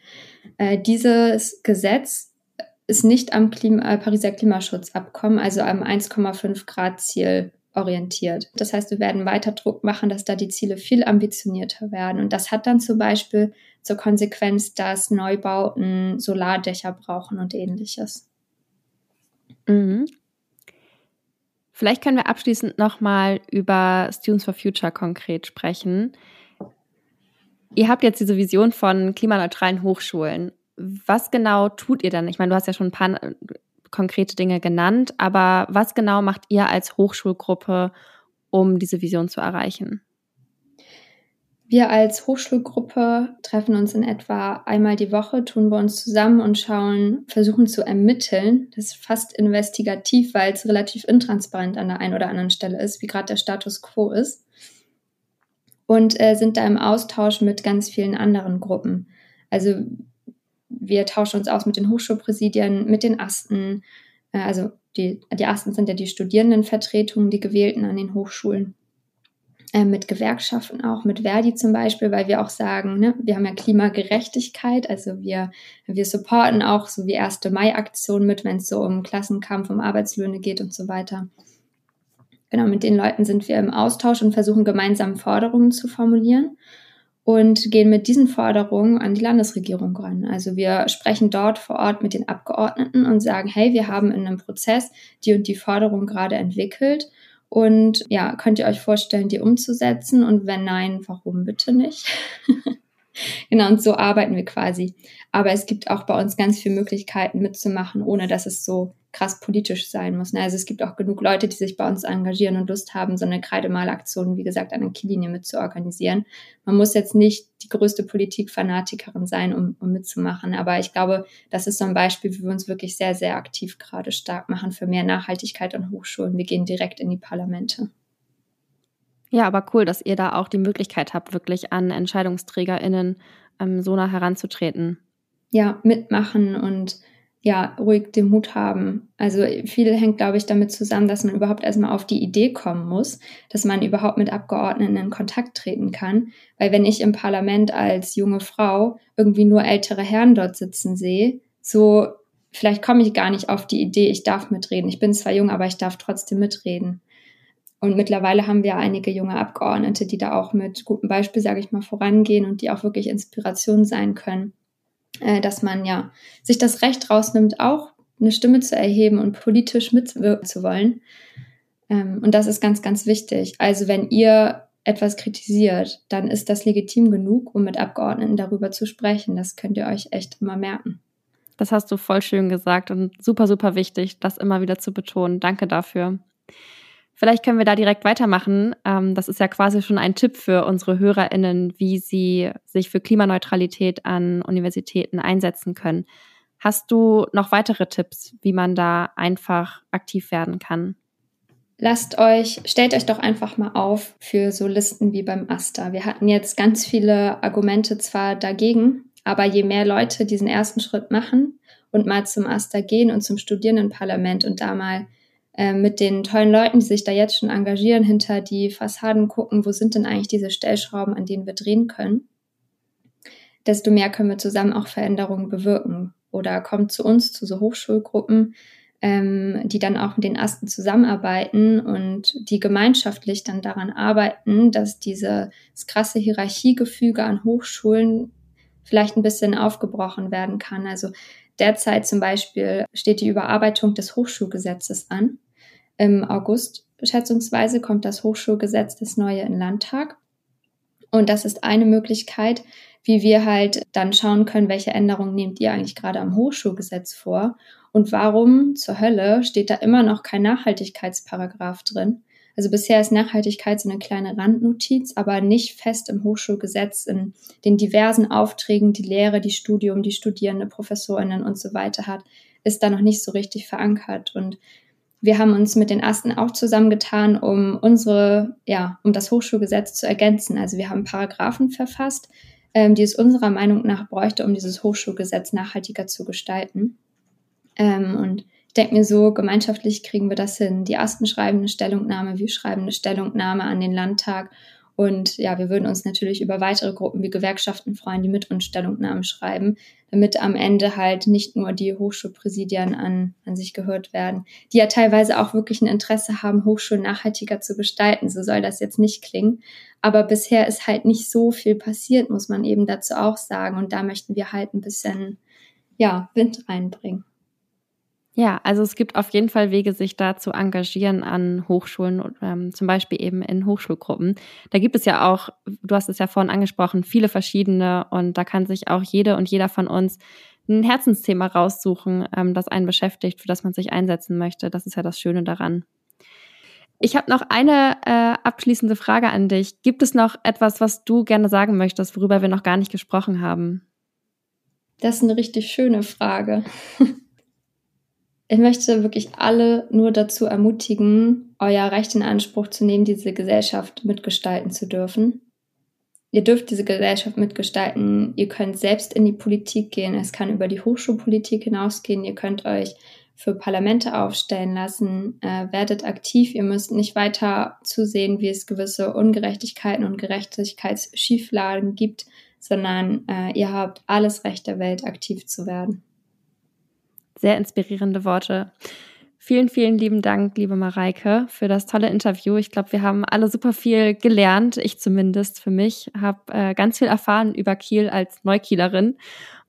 äh, dieses Gesetz ist nicht am Klima, äh, Pariser Klimaschutzabkommen, also am 1,5 Grad Ziel orientiert. Das heißt, wir werden weiter Druck machen, dass da die Ziele viel ambitionierter werden. Und das hat dann zum Beispiel zur Konsequenz, dass Neubauten Solardächer brauchen und ähnliches. Mhm. Vielleicht können wir abschließend nochmal über Students for Future konkret sprechen. Ihr habt jetzt diese Vision von klimaneutralen Hochschulen. Was genau tut ihr dann? Ich meine, du hast ja schon ein paar konkrete Dinge genannt, aber was genau macht ihr als Hochschulgruppe, um diese Vision zu erreichen? Wir als Hochschulgruppe treffen uns in etwa einmal die Woche, tun wir uns zusammen und schauen, versuchen zu ermitteln. Das ist fast investigativ, weil es relativ intransparent an der einen oder anderen Stelle ist, wie gerade der Status quo ist und äh, sind da im Austausch mit ganz vielen anderen Gruppen. Also wir tauschen uns aus mit den Hochschulpräsidien, mit den Asten. Äh, also die, die Asten sind ja die Studierendenvertretungen, die gewählten an den Hochschulen. Äh, mit Gewerkschaften auch, mit Verdi zum Beispiel, weil wir auch sagen, ne, wir haben ja Klimagerechtigkeit, also wir, wir supporten auch so wie 1. Mai-Aktion mit, wenn es so um Klassenkampf, um Arbeitslöhne geht und so weiter. Genau, mit den Leuten sind wir im Austausch und versuchen gemeinsam Forderungen zu formulieren und gehen mit diesen Forderungen an die Landesregierung ran. Also wir sprechen dort vor Ort mit den Abgeordneten und sagen, hey, wir haben in einem Prozess die und die Forderung gerade entwickelt und ja, könnt ihr euch vorstellen, die umzusetzen? Und wenn nein, warum bitte nicht? (laughs) (laughs) genau, und so arbeiten wir quasi. Aber es gibt auch bei uns ganz viele Möglichkeiten mitzumachen, ohne dass es so krass politisch sein muss. Ne? Also es gibt auch genug Leute, die sich bei uns engagieren und Lust haben, so eine Kreidemalaktion, wie gesagt, an der Kiellinie mit zu organisieren. Man muss jetzt nicht die größte Politikfanatikerin sein, um, um mitzumachen. Aber ich glaube, das ist so ein Beispiel, wie wir uns wirklich sehr, sehr aktiv gerade stark machen für mehr Nachhaltigkeit an Hochschulen. Wir gehen direkt in die Parlamente. Ja, aber cool, dass ihr da auch die Möglichkeit habt, wirklich an EntscheidungsträgerInnen ähm, so nah heranzutreten. Ja, mitmachen und ja, ruhig den Mut haben. Also viel hängt, glaube ich, damit zusammen, dass man überhaupt erstmal auf die Idee kommen muss, dass man überhaupt mit Abgeordneten in Kontakt treten kann. Weil wenn ich im Parlament als junge Frau irgendwie nur ältere Herren dort sitzen sehe, so vielleicht komme ich gar nicht auf die Idee, ich darf mitreden. Ich bin zwar jung, aber ich darf trotzdem mitreden. Und mittlerweile haben wir einige junge Abgeordnete, die da auch mit gutem Beispiel, sage ich mal, vorangehen und die auch wirklich Inspiration sein können, äh, dass man ja sich das Recht rausnimmt, auch eine Stimme zu erheben und politisch mitwirken zu wollen. Ähm, und das ist ganz, ganz wichtig. Also wenn ihr etwas kritisiert, dann ist das legitim genug, um mit Abgeordneten darüber zu sprechen. Das könnt ihr euch echt immer merken. Das hast du voll schön gesagt und super, super wichtig, das immer wieder zu betonen. Danke dafür. Vielleicht können wir da direkt weitermachen. Ähm, das ist ja quasi schon ein Tipp für unsere HörerInnen, wie sie sich für Klimaneutralität an Universitäten einsetzen können. Hast du noch weitere Tipps, wie man da einfach aktiv werden kann? lasst euch, stellt euch doch einfach mal auf für so Listen wie beim Asta. Wir hatten jetzt ganz viele Argumente zwar dagegen, aber je mehr Leute diesen ersten Schritt machen und mal zum Asta gehen und zum Studierendenparlament und da mal mit den tollen Leuten, die sich da jetzt schon engagieren, hinter die Fassaden gucken, wo sind denn eigentlich diese Stellschrauben, an denen wir drehen können, desto mehr können wir zusammen auch Veränderungen bewirken. Oder kommt zu uns, zu so Hochschulgruppen, ähm, die dann auch mit den Asten zusammenarbeiten und die gemeinschaftlich dann daran arbeiten, dass dieses krasse Hierarchiegefüge an Hochschulen vielleicht ein bisschen aufgebrochen werden kann. Also derzeit zum Beispiel steht die Überarbeitung des Hochschulgesetzes an. Im August schätzungsweise kommt das Hochschulgesetz, das neue in Landtag. Und das ist eine Möglichkeit, wie wir halt dann schauen können, welche Änderungen nehmt ihr eigentlich gerade am Hochschulgesetz vor und warum zur Hölle steht da immer noch kein Nachhaltigkeitsparagraph drin? Also bisher ist Nachhaltigkeit so eine kleine Randnotiz, aber nicht fest im Hochschulgesetz in den diversen Aufträgen, die Lehre, die Studium, die Studierende, Professorinnen und so weiter hat, ist da noch nicht so richtig verankert. Und wir haben uns mit den Asten auch zusammengetan, um unsere, ja, um das Hochschulgesetz zu ergänzen. Also wir haben Paragraphen verfasst, ähm, die es unserer Meinung nach bräuchte, um dieses Hochschulgesetz nachhaltiger zu gestalten. Ähm, und denke mir so, gemeinschaftlich kriegen wir das hin. Die Asten schreiben eine Stellungnahme, wir schreiben eine Stellungnahme an den Landtag. Und ja, wir würden uns natürlich über weitere Gruppen wie Gewerkschaften freuen, die mit uns Stellungnahmen schreiben, damit am Ende halt nicht nur die Hochschulpräsidien an, an sich gehört werden, die ja teilweise auch wirklich ein Interesse haben, Hochschulen nachhaltiger zu gestalten. So soll das jetzt nicht klingen. Aber bisher ist halt nicht so viel passiert, muss man eben dazu auch sagen. Und da möchten wir halt ein bisschen, ja, Wind reinbringen. Ja, also es gibt auf jeden Fall Wege, sich da zu engagieren an Hochschulen, ähm, zum Beispiel eben in Hochschulgruppen. Da gibt es ja auch, du hast es ja vorhin angesprochen, viele verschiedene und da kann sich auch jede und jeder von uns ein Herzensthema raussuchen, ähm, das einen beschäftigt, für das man sich einsetzen möchte. Das ist ja das Schöne daran. Ich habe noch eine äh, abschließende Frage an dich. Gibt es noch etwas, was du gerne sagen möchtest, worüber wir noch gar nicht gesprochen haben? Das ist eine richtig schöne Frage. (laughs) Ich möchte wirklich alle nur dazu ermutigen, euer Recht in Anspruch zu nehmen, diese Gesellschaft mitgestalten zu dürfen. Ihr dürft diese Gesellschaft mitgestalten. Ihr könnt selbst in die Politik gehen. Es kann über die Hochschulpolitik hinausgehen. Ihr könnt euch für Parlamente aufstellen lassen. Äh, werdet aktiv. Ihr müsst nicht weiter zusehen, wie es gewisse Ungerechtigkeiten und Gerechtigkeitsschieflagen gibt, sondern äh, ihr habt alles Recht der Welt, aktiv zu werden. Sehr inspirierende Worte. Vielen, vielen lieben Dank, liebe Mareike, für das tolle Interview. Ich glaube, wir haben alle super viel gelernt. Ich zumindest für mich habe äh, ganz viel erfahren über Kiel als Neukielerin.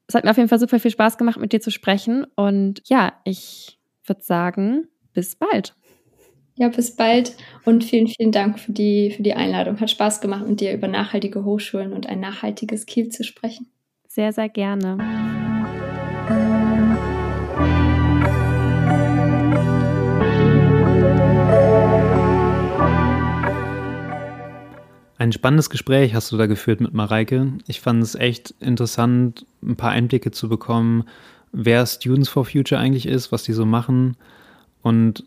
Es hat mir auf jeden Fall super viel Spaß gemacht, mit dir zu sprechen. Und ja, ich würde sagen, bis bald. Ja, bis bald und vielen, vielen Dank für die, für die Einladung. Hat Spaß gemacht, mit dir über nachhaltige Hochschulen und ein nachhaltiges Kiel zu sprechen. Sehr, sehr gerne. Ein spannendes Gespräch hast du da geführt mit Mareike. Ich fand es echt interessant, ein paar Einblicke zu bekommen, wer Students for Future eigentlich ist, was die so machen. Und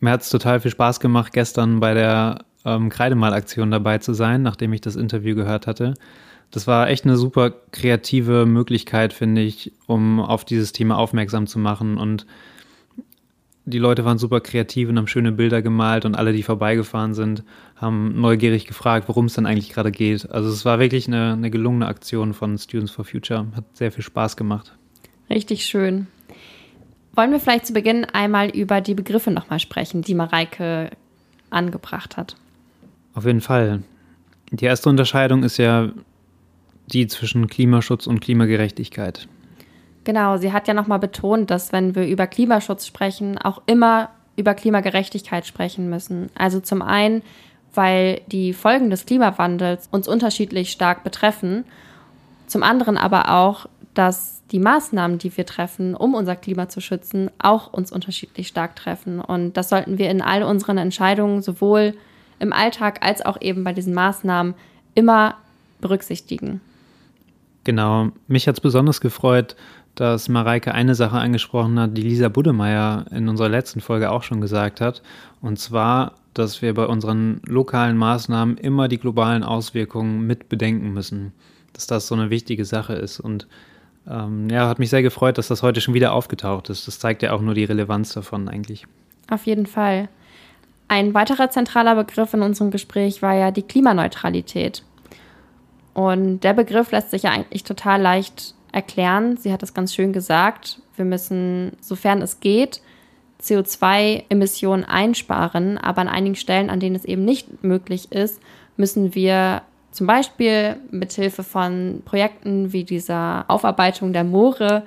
mir hat es total viel Spaß gemacht, gestern bei der ähm, Kreidemalaktion dabei zu sein, nachdem ich das Interview gehört hatte. Das war echt eine super kreative Möglichkeit, finde ich, um auf dieses Thema aufmerksam zu machen und die Leute waren super kreativ und haben schöne Bilder gemalt und alle, die vorbeigefahren sind, haben neugierig gefragt, worum es dann eigentlich gerade geht. Also es war wirklich eine, eine gelungene Aktion von Students for Future. Hat sehr viel Spaß gemacht. Richtig schön. Wollen wir vielleicht zu Beginn einmal über die Begriffe nochmal sprechen, die Mareike angebracht hat. Auf jeden Fall. Die erste Unterscheidung ist ja die zwischen Klimaschutz und Klimagerechtigkeit. Genau, sie hat ja nochmal betont, dass wenn wir über Klimaschutz sprechen, auch immer über Klimagerechtigkeit sprechen müssen. Also zum einen, weil die Folgen des Klimawandels uns unterschiedlich stark betreffen, zum anderen aber auch, dass die Maßnahmen, die wir treffen, um unser Klima zu schützen, auch uns unterschiedlich stark treffen. Und das sollten wir in all unseren Entscheidungen sowohl im Alltag als auch eben bei diesen Maßnahmen immer berücksichtigen. Genau, mich hat es besonders gefreut, dass Mareike eine Sache angesprochen hat, die Lisa Buddemeyer in unserer letzten Folge auch schon gesagt hat. Und zwar, dass wir bei unseren lokalen Maßnahmen immer die globalen Auswirkungen mit bedenken müssen. Dass das so eine wichtige Sache ist. Und ähm, ja, hat mich sehr gefreut, dass das heute schon wieder aufgetaucht ist. Das zeigt ja auch nur die Relevanz davon eigentlich. Auf jeden Fall. Ein weiterer zentraler Begriff in unserem Gespräch war ja die Klimaneutralität. Und der Begriff lässt sich ja eigentlich total leicht erklären. Sie hat das ganz schön gesagt. Wir müssen, sofern es geht, CO2-Emissionen einsparen, aber an einigen Stellen, an denen es eben nicht möglich ist, müssen wir zum Beispiel mithilfe von Projekten wie dieser Aufarbeitung der Moore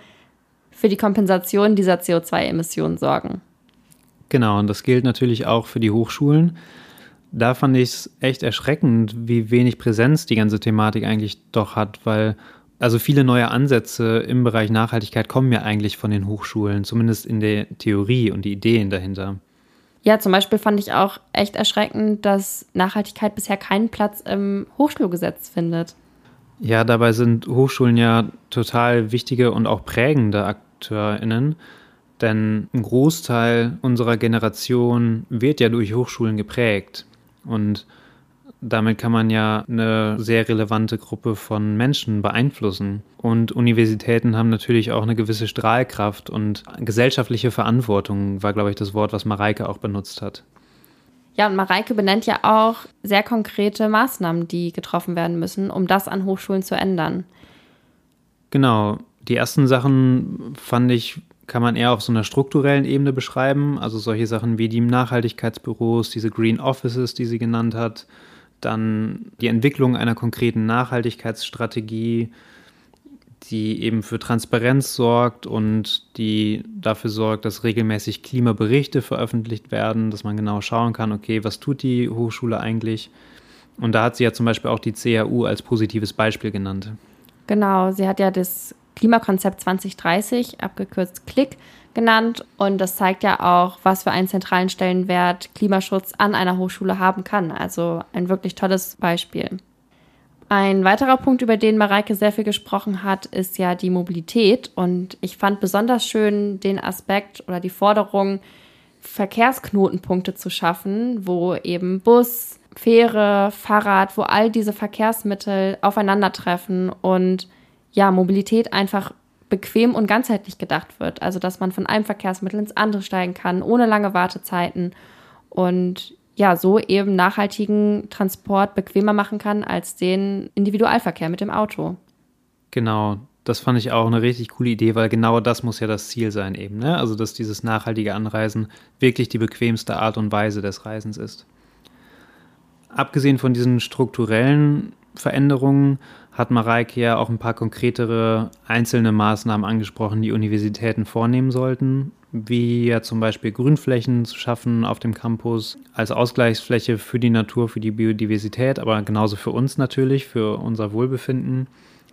für die Kompensation dieser CO2-Emissionen sorgen. Genau, und das gilt natürlich auch für die Hochschulen. Da fand ich es echt erschreckend, wie wenig Präsenz die ganze Thematik eigentlich doch hat, weil also viele neue Ansätze im Bereich Nachhaltigkeit kommen ja eigentlich von den Hochschulen, zumindest in der Theorie und die Ideen dahinter. Ja, zum Beispiel fand ich auch echt erschreckend, dass Nachhaltigkeit bisher keinen Platz im Hochschulgesetz findet. Ja, dabei sind Hochschulen ja total wichtige und auch prägende AkteurInnen, denn ein Großteil unserer Generation wird ja durch Hochschulen geprägt. Und damit kann man ja eine sehr relevante Gruppe von Menschen beeinflussen. Und Universitäten haben natürlich auch eine gewisse Strahlkraft und gesellschaftliche Verantwortung war, glaube ich, das Wort, was Mareike auch benutzt hat. Ja, und Mareike benennt ja auch sehr konkrete Maßnahmen, die getroffen werden müssen, um das an Hochschulen zu ändern. Genau. Die ersten Sachen fand ich, kann man eher auf so einer strukturellen Ebene beschreiben. Also solche Sachen wie die Nachhaltigkeitsbüros, diese Green Offices, die sie genannt hat, dann die Entwicklung einer konkreten Nachhaltigkeitsstrategie, die eben für Transparenz sorgt und die dafür sorgt, dass regelmäßig Klimaberichte veröffentlicht werden, dass man genau schauen kann, okay, was tut die Hochschule eigentlich? Und da hat sie ja zum Beispiel auch die CAU als positives Beispiel genannt. Genau, sie hat ja das Klimakonzept 2030, abgekürzt KLICK, genannt. Und das zeigt ja auch, was für einen zentralen Stellenwert Klimaschutz an einer Hochschule haben kann. Also ein wirklich tolles Beispiel. Ein weiterer Punkt, über den Mareike sehr viel gesprochen hat, ist ja die Mobilität. Und ich fand besonders schön den Aspekt oder die Forderung, Verkehrsknotenpunkte zu schaffen, wo eben Bus, Fähre, Fahrrad, wo all diese Verkehrsmittel aufeinandertreffen und ja, Mobilität einfach bequem und ganzheitlich gedacht wird. Also dass man von einem Verkehrsmittel ins andere steigen kann, ohne lange Wartezeiten und ja, so eben nachhaltigen Transport bequemer machen kann als den Individualverkehr mit dem Auto. Genau, das fand ich auch eine richtig coole Idee, weil genau das muss ja das Ziel sein eben. Ne? Also dass dieses nachhaltige Anreisen wirklich die bequemste Art und Weise des Reisens ist. Abgesehen von diesen strukturellen Veränderungen hat Mareike ja auch ein paar konkretere einzelne Maßnahmen angesprochen, die Universitäten vornehmen sollten, wie ja zum Beispiel Grünflächen zu schaffen auf dem Campus als Ausgleichsfläche für die Natur, für die Biodiversität, aber genauso für uns natürlich, für unser Wohlbefinden.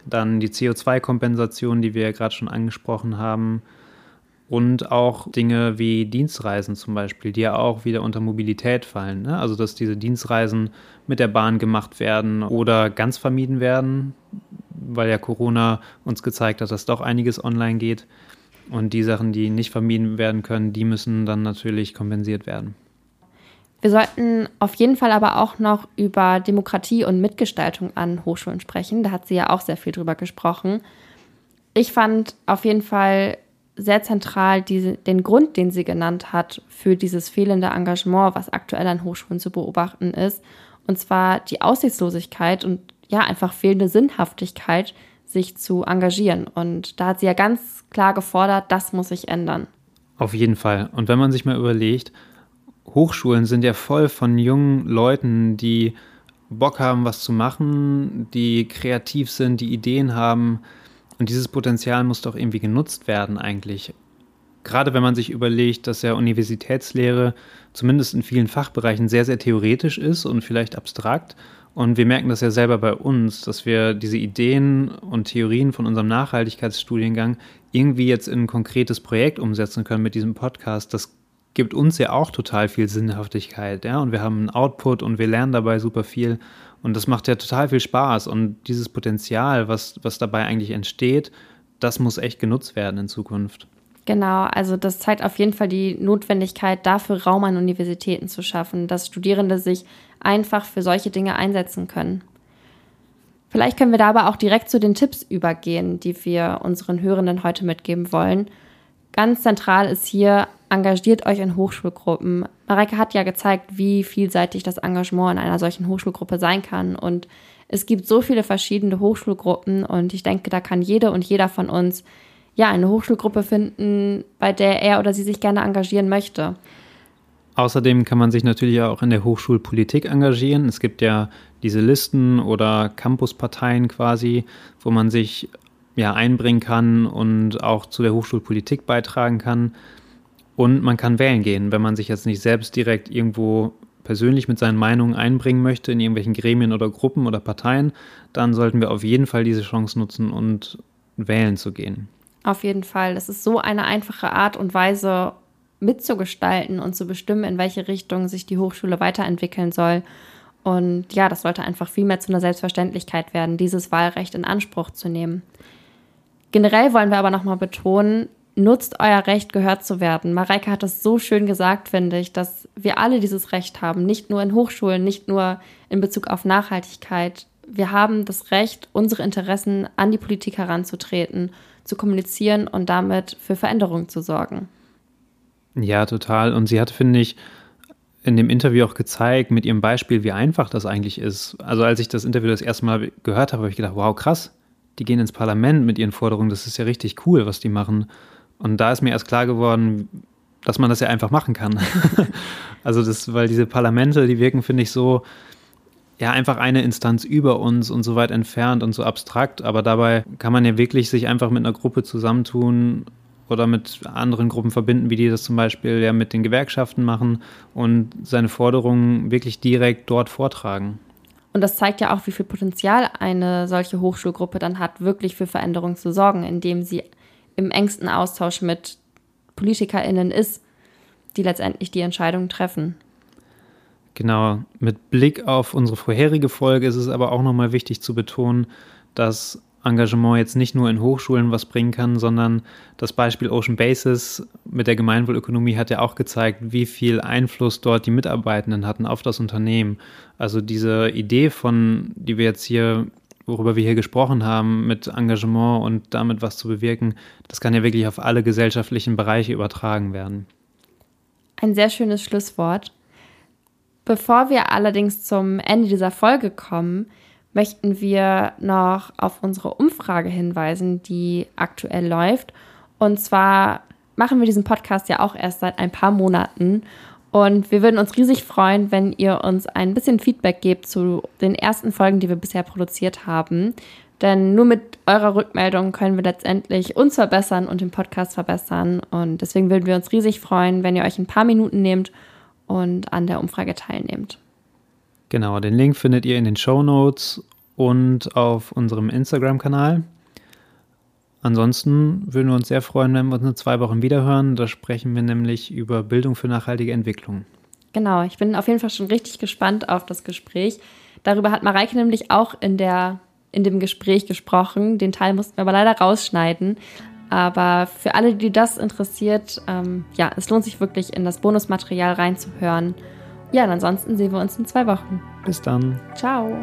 Dann die CO2-Kompensation, die wir ja gerade schon angesprochen haben, und auch Dinge wie Dienstreisen zum Beispiel, die ja auch wieder unter Mobilität fallen. Ne? Also dass diese Dienstreisen mit der Bahn gemacht werden oder ganz vermieden werden, weil ja Corona uns gezeigt hat, dass doch einiges online geht. Und die Sachen, die nicht vermieden werden können, die müssen dann natürlich kompensiert werden. Wir sollten auf jeden Fall aber auch noch über Demokratie und Mitgestaltung an Hochschulen sprechen. Da hat sie ja auch sehr viel drüber gesprochen. Ich fand auf jeden Fall sehr zentral diese, den Grund, den sie genannt hat für dieses fehlende Engagement, was aktuell an Hochschulen zu beobachten ist. Und zwar die Aussichtslosigkeit und ja, einfach fehlende Sinnhaftigkeit, sich zu engagieren. Und da hat sie ja ganz klar gefordert, das muss sich ändern. Auf jeden Fall. Und wenn man sich mal überlegt, Hochschulen sind ja voll von jungen Leuten, die Bock haben, was zu machen, die kreativ sind, die Ideen haben. Und dieses Potenzial muss doch irgendwie genutzt werden eigentlich. Gerade wenn man sich überlegt, dass ja Universitätslehre zumindest in vielen Fachbereichen sehr, sehr theoretisch ist und vielleicht abstrakt. Und wir merken das ja selber bei uns, dass wir diese Ideen und Theorien von unserem Nachhaltigkeitsstudiengang irgendwie jetzt in ein konkretes Projekt umsetzen können mit diesem Podcast. Das gibt uns ja auch total viel Sinnhaftigkeit, ja, und wir haben einen Output und wir lernen dabei super viel und das macht ja total viel Spaß und dieses Potenzial, was, was dabei eigentlich entsteht, das muss echt genutzt werden in Zukunft. Genau, also das zeigt auf jeden Fall die Notwendigkeit, dafür Raum an Universitäten zu schaffen, dass Studierende sich einfach für solche Dinge einsetzen können. Vielleicht können wir da aber auch direkt zu den Tipps übergehen, die wir unseren Hörenden heute mitgeben wollen. Ganz zentral ist hier, engagiert euch in Hochschulgruppen. Mareike hat ja gezeigt, wie vielseitig das Engagement in einer solchen Hochschulgruppe sein kann. Und es gibt so viele verschiedene Hochschulgruppen und ich denke, da kann jede und jeder von uns ja eine Hochschulgruppe finden, bei der er oder sie sich gerne engagieren möchte. Außerdem kann man sich natürlich auch in der Hochschulpolitik engagieren. Es gibt ja diese Listen oder Campusparteien quasi, wo man sich ja, einbringen kann und auch zu der Hochschulpolitik beitragen kann. Und man kann wählen gehen, wenn man sich jetzt nicht selbst direkt irgendwo persönlich mit seinen Meinungen einbringen möchte in irgendwelchen Gremien oder Gruppen oder Parteien, dann sollten wir auf jeden Fall diese Chance nutzen und wählen zu gehen. Auf jeden Fall. Das ist so eine einfache Art und Weise mitzugestalten und zu bestimmen, in welche Richtung sich die Hochschule weiterentwickeln soll. Und ja, das sollte einfach viel mehr zu einer Selbstverständlichkeit werden, dieses Wahlrecht in Anspruch zu nehmen. Generell wollen wir aber nochmal betonen, nutzt euer Recht, gehört zu werden. Mareike hat das so schön gesagt, finde ich, dass wir alle dieses Recht haben, nicht nur in Hochschulen, nicht nur in Bezug auf Nachhaltigkeit. Wir haben das Recht, unsere Interessen an die Politik heranzutreten, zu kommunizieren und damit für Veränderungen zu sorgen. Ja, total. Und sie hat, finde ich, in dem Interview auch gezeigt, mit ihrem Beispiel, wie einfach das eigentlich ist. Also als ich das Interview das erste Mal gehört habe, habe ich gedacht, wow, krass, die gehen ins Parlament mit ihren Forderungen, das ist ja richtig cool, was die machen. Und da ist mir erst klar geworden, dass man das ja einfach machen kann. (laughs) also das, weil diese Parlamente, die wirken, finde ich, so, ja, einfach eine Instanz über uns und so weit entfernt und so abstrakt, aber dabei kann man ja wirklich sich einfach mit einer Gruppe zusammentun oder mit anderen Gruppen verbinden, wie die das zum Beispiel ja mit den Gewerkschaften machen und seine Forderungen wirklich direkt dort vortragen. Und das zeigt ja auch, wie viel Potenzial eine solche Hochschulgruppe dann hat, wirklich für Veränderungen zu sorgen, indem sie im engsten Austausch mit PolitikerInnen ist, die letztendlich die Entscheidungen treffen. Genau, mit Blick auf unsere vorherige Folge ist es aber auch nochmal wichtig zu betonen, dass Engagement jetzt nicht nur in Hochschulen was bringen kann, sondern das Beispiel Ocean Basis mit der Gemeinwohlökonomie hat ja auch gezeigt, wie viel Einfluss dort die Mitarbeitenden hatten auf das Unternehmen. Also diese Idee von, die wir jetzt hier, worüber wir hier gesprochen haben, mit Engagement und damit was zu bewirken, das kann ja wirklich auf alle gesellschaftlichen Bereiche übertragen werden. Ein sehr schönes Schlusswort. Bevor wir allerdings zum Ende dieser Folge kommen, möchten wir noch auf unsere Umfrage hinweisen, die aktuell läuft. Und zwar machen wir diesen Podcast ja auch erst seit ein paar Monaten. Und wir würden uns riesig freuen, wenn ihr uns ein bisschen Feedback gebt zu den ersten Folgen, die wir bisher produziert haben. Denn nur mit eurer Rückmeldung können wir letztendlich uns verbessern und den Podcast verbessern. Und deswegen würden wir uns riesig freuen, wenn ihr euch ein paar Minuten nehmt und an der Umfrage teilnehmt. Genau, den Link findet ihr in den Show Notes und auf unserem Instagram-Kanal. Ansonsten würden wir uns sehr freuen, wenn wir uns in zwei Wochen wiederhören. Da sprechen wir nämlich über Bildung für nachhaltige Entwicklung. Genau, ich bin auf jeden Fall schon richtig gespannt auf das Gespräch. Darüber hat Mareike nämlich auch in, der, in dem Gespräch gesprochen. Den Teil mussten wir aber leider rausschneiden. Aber für alle, die das interessiert, ähm, ja, es lohnt sich wirklich in das Bonusmaterial reinzuhören. Ja, und ansonsten sehen wir uns in zwei Wochen. Bis dann. Ciao.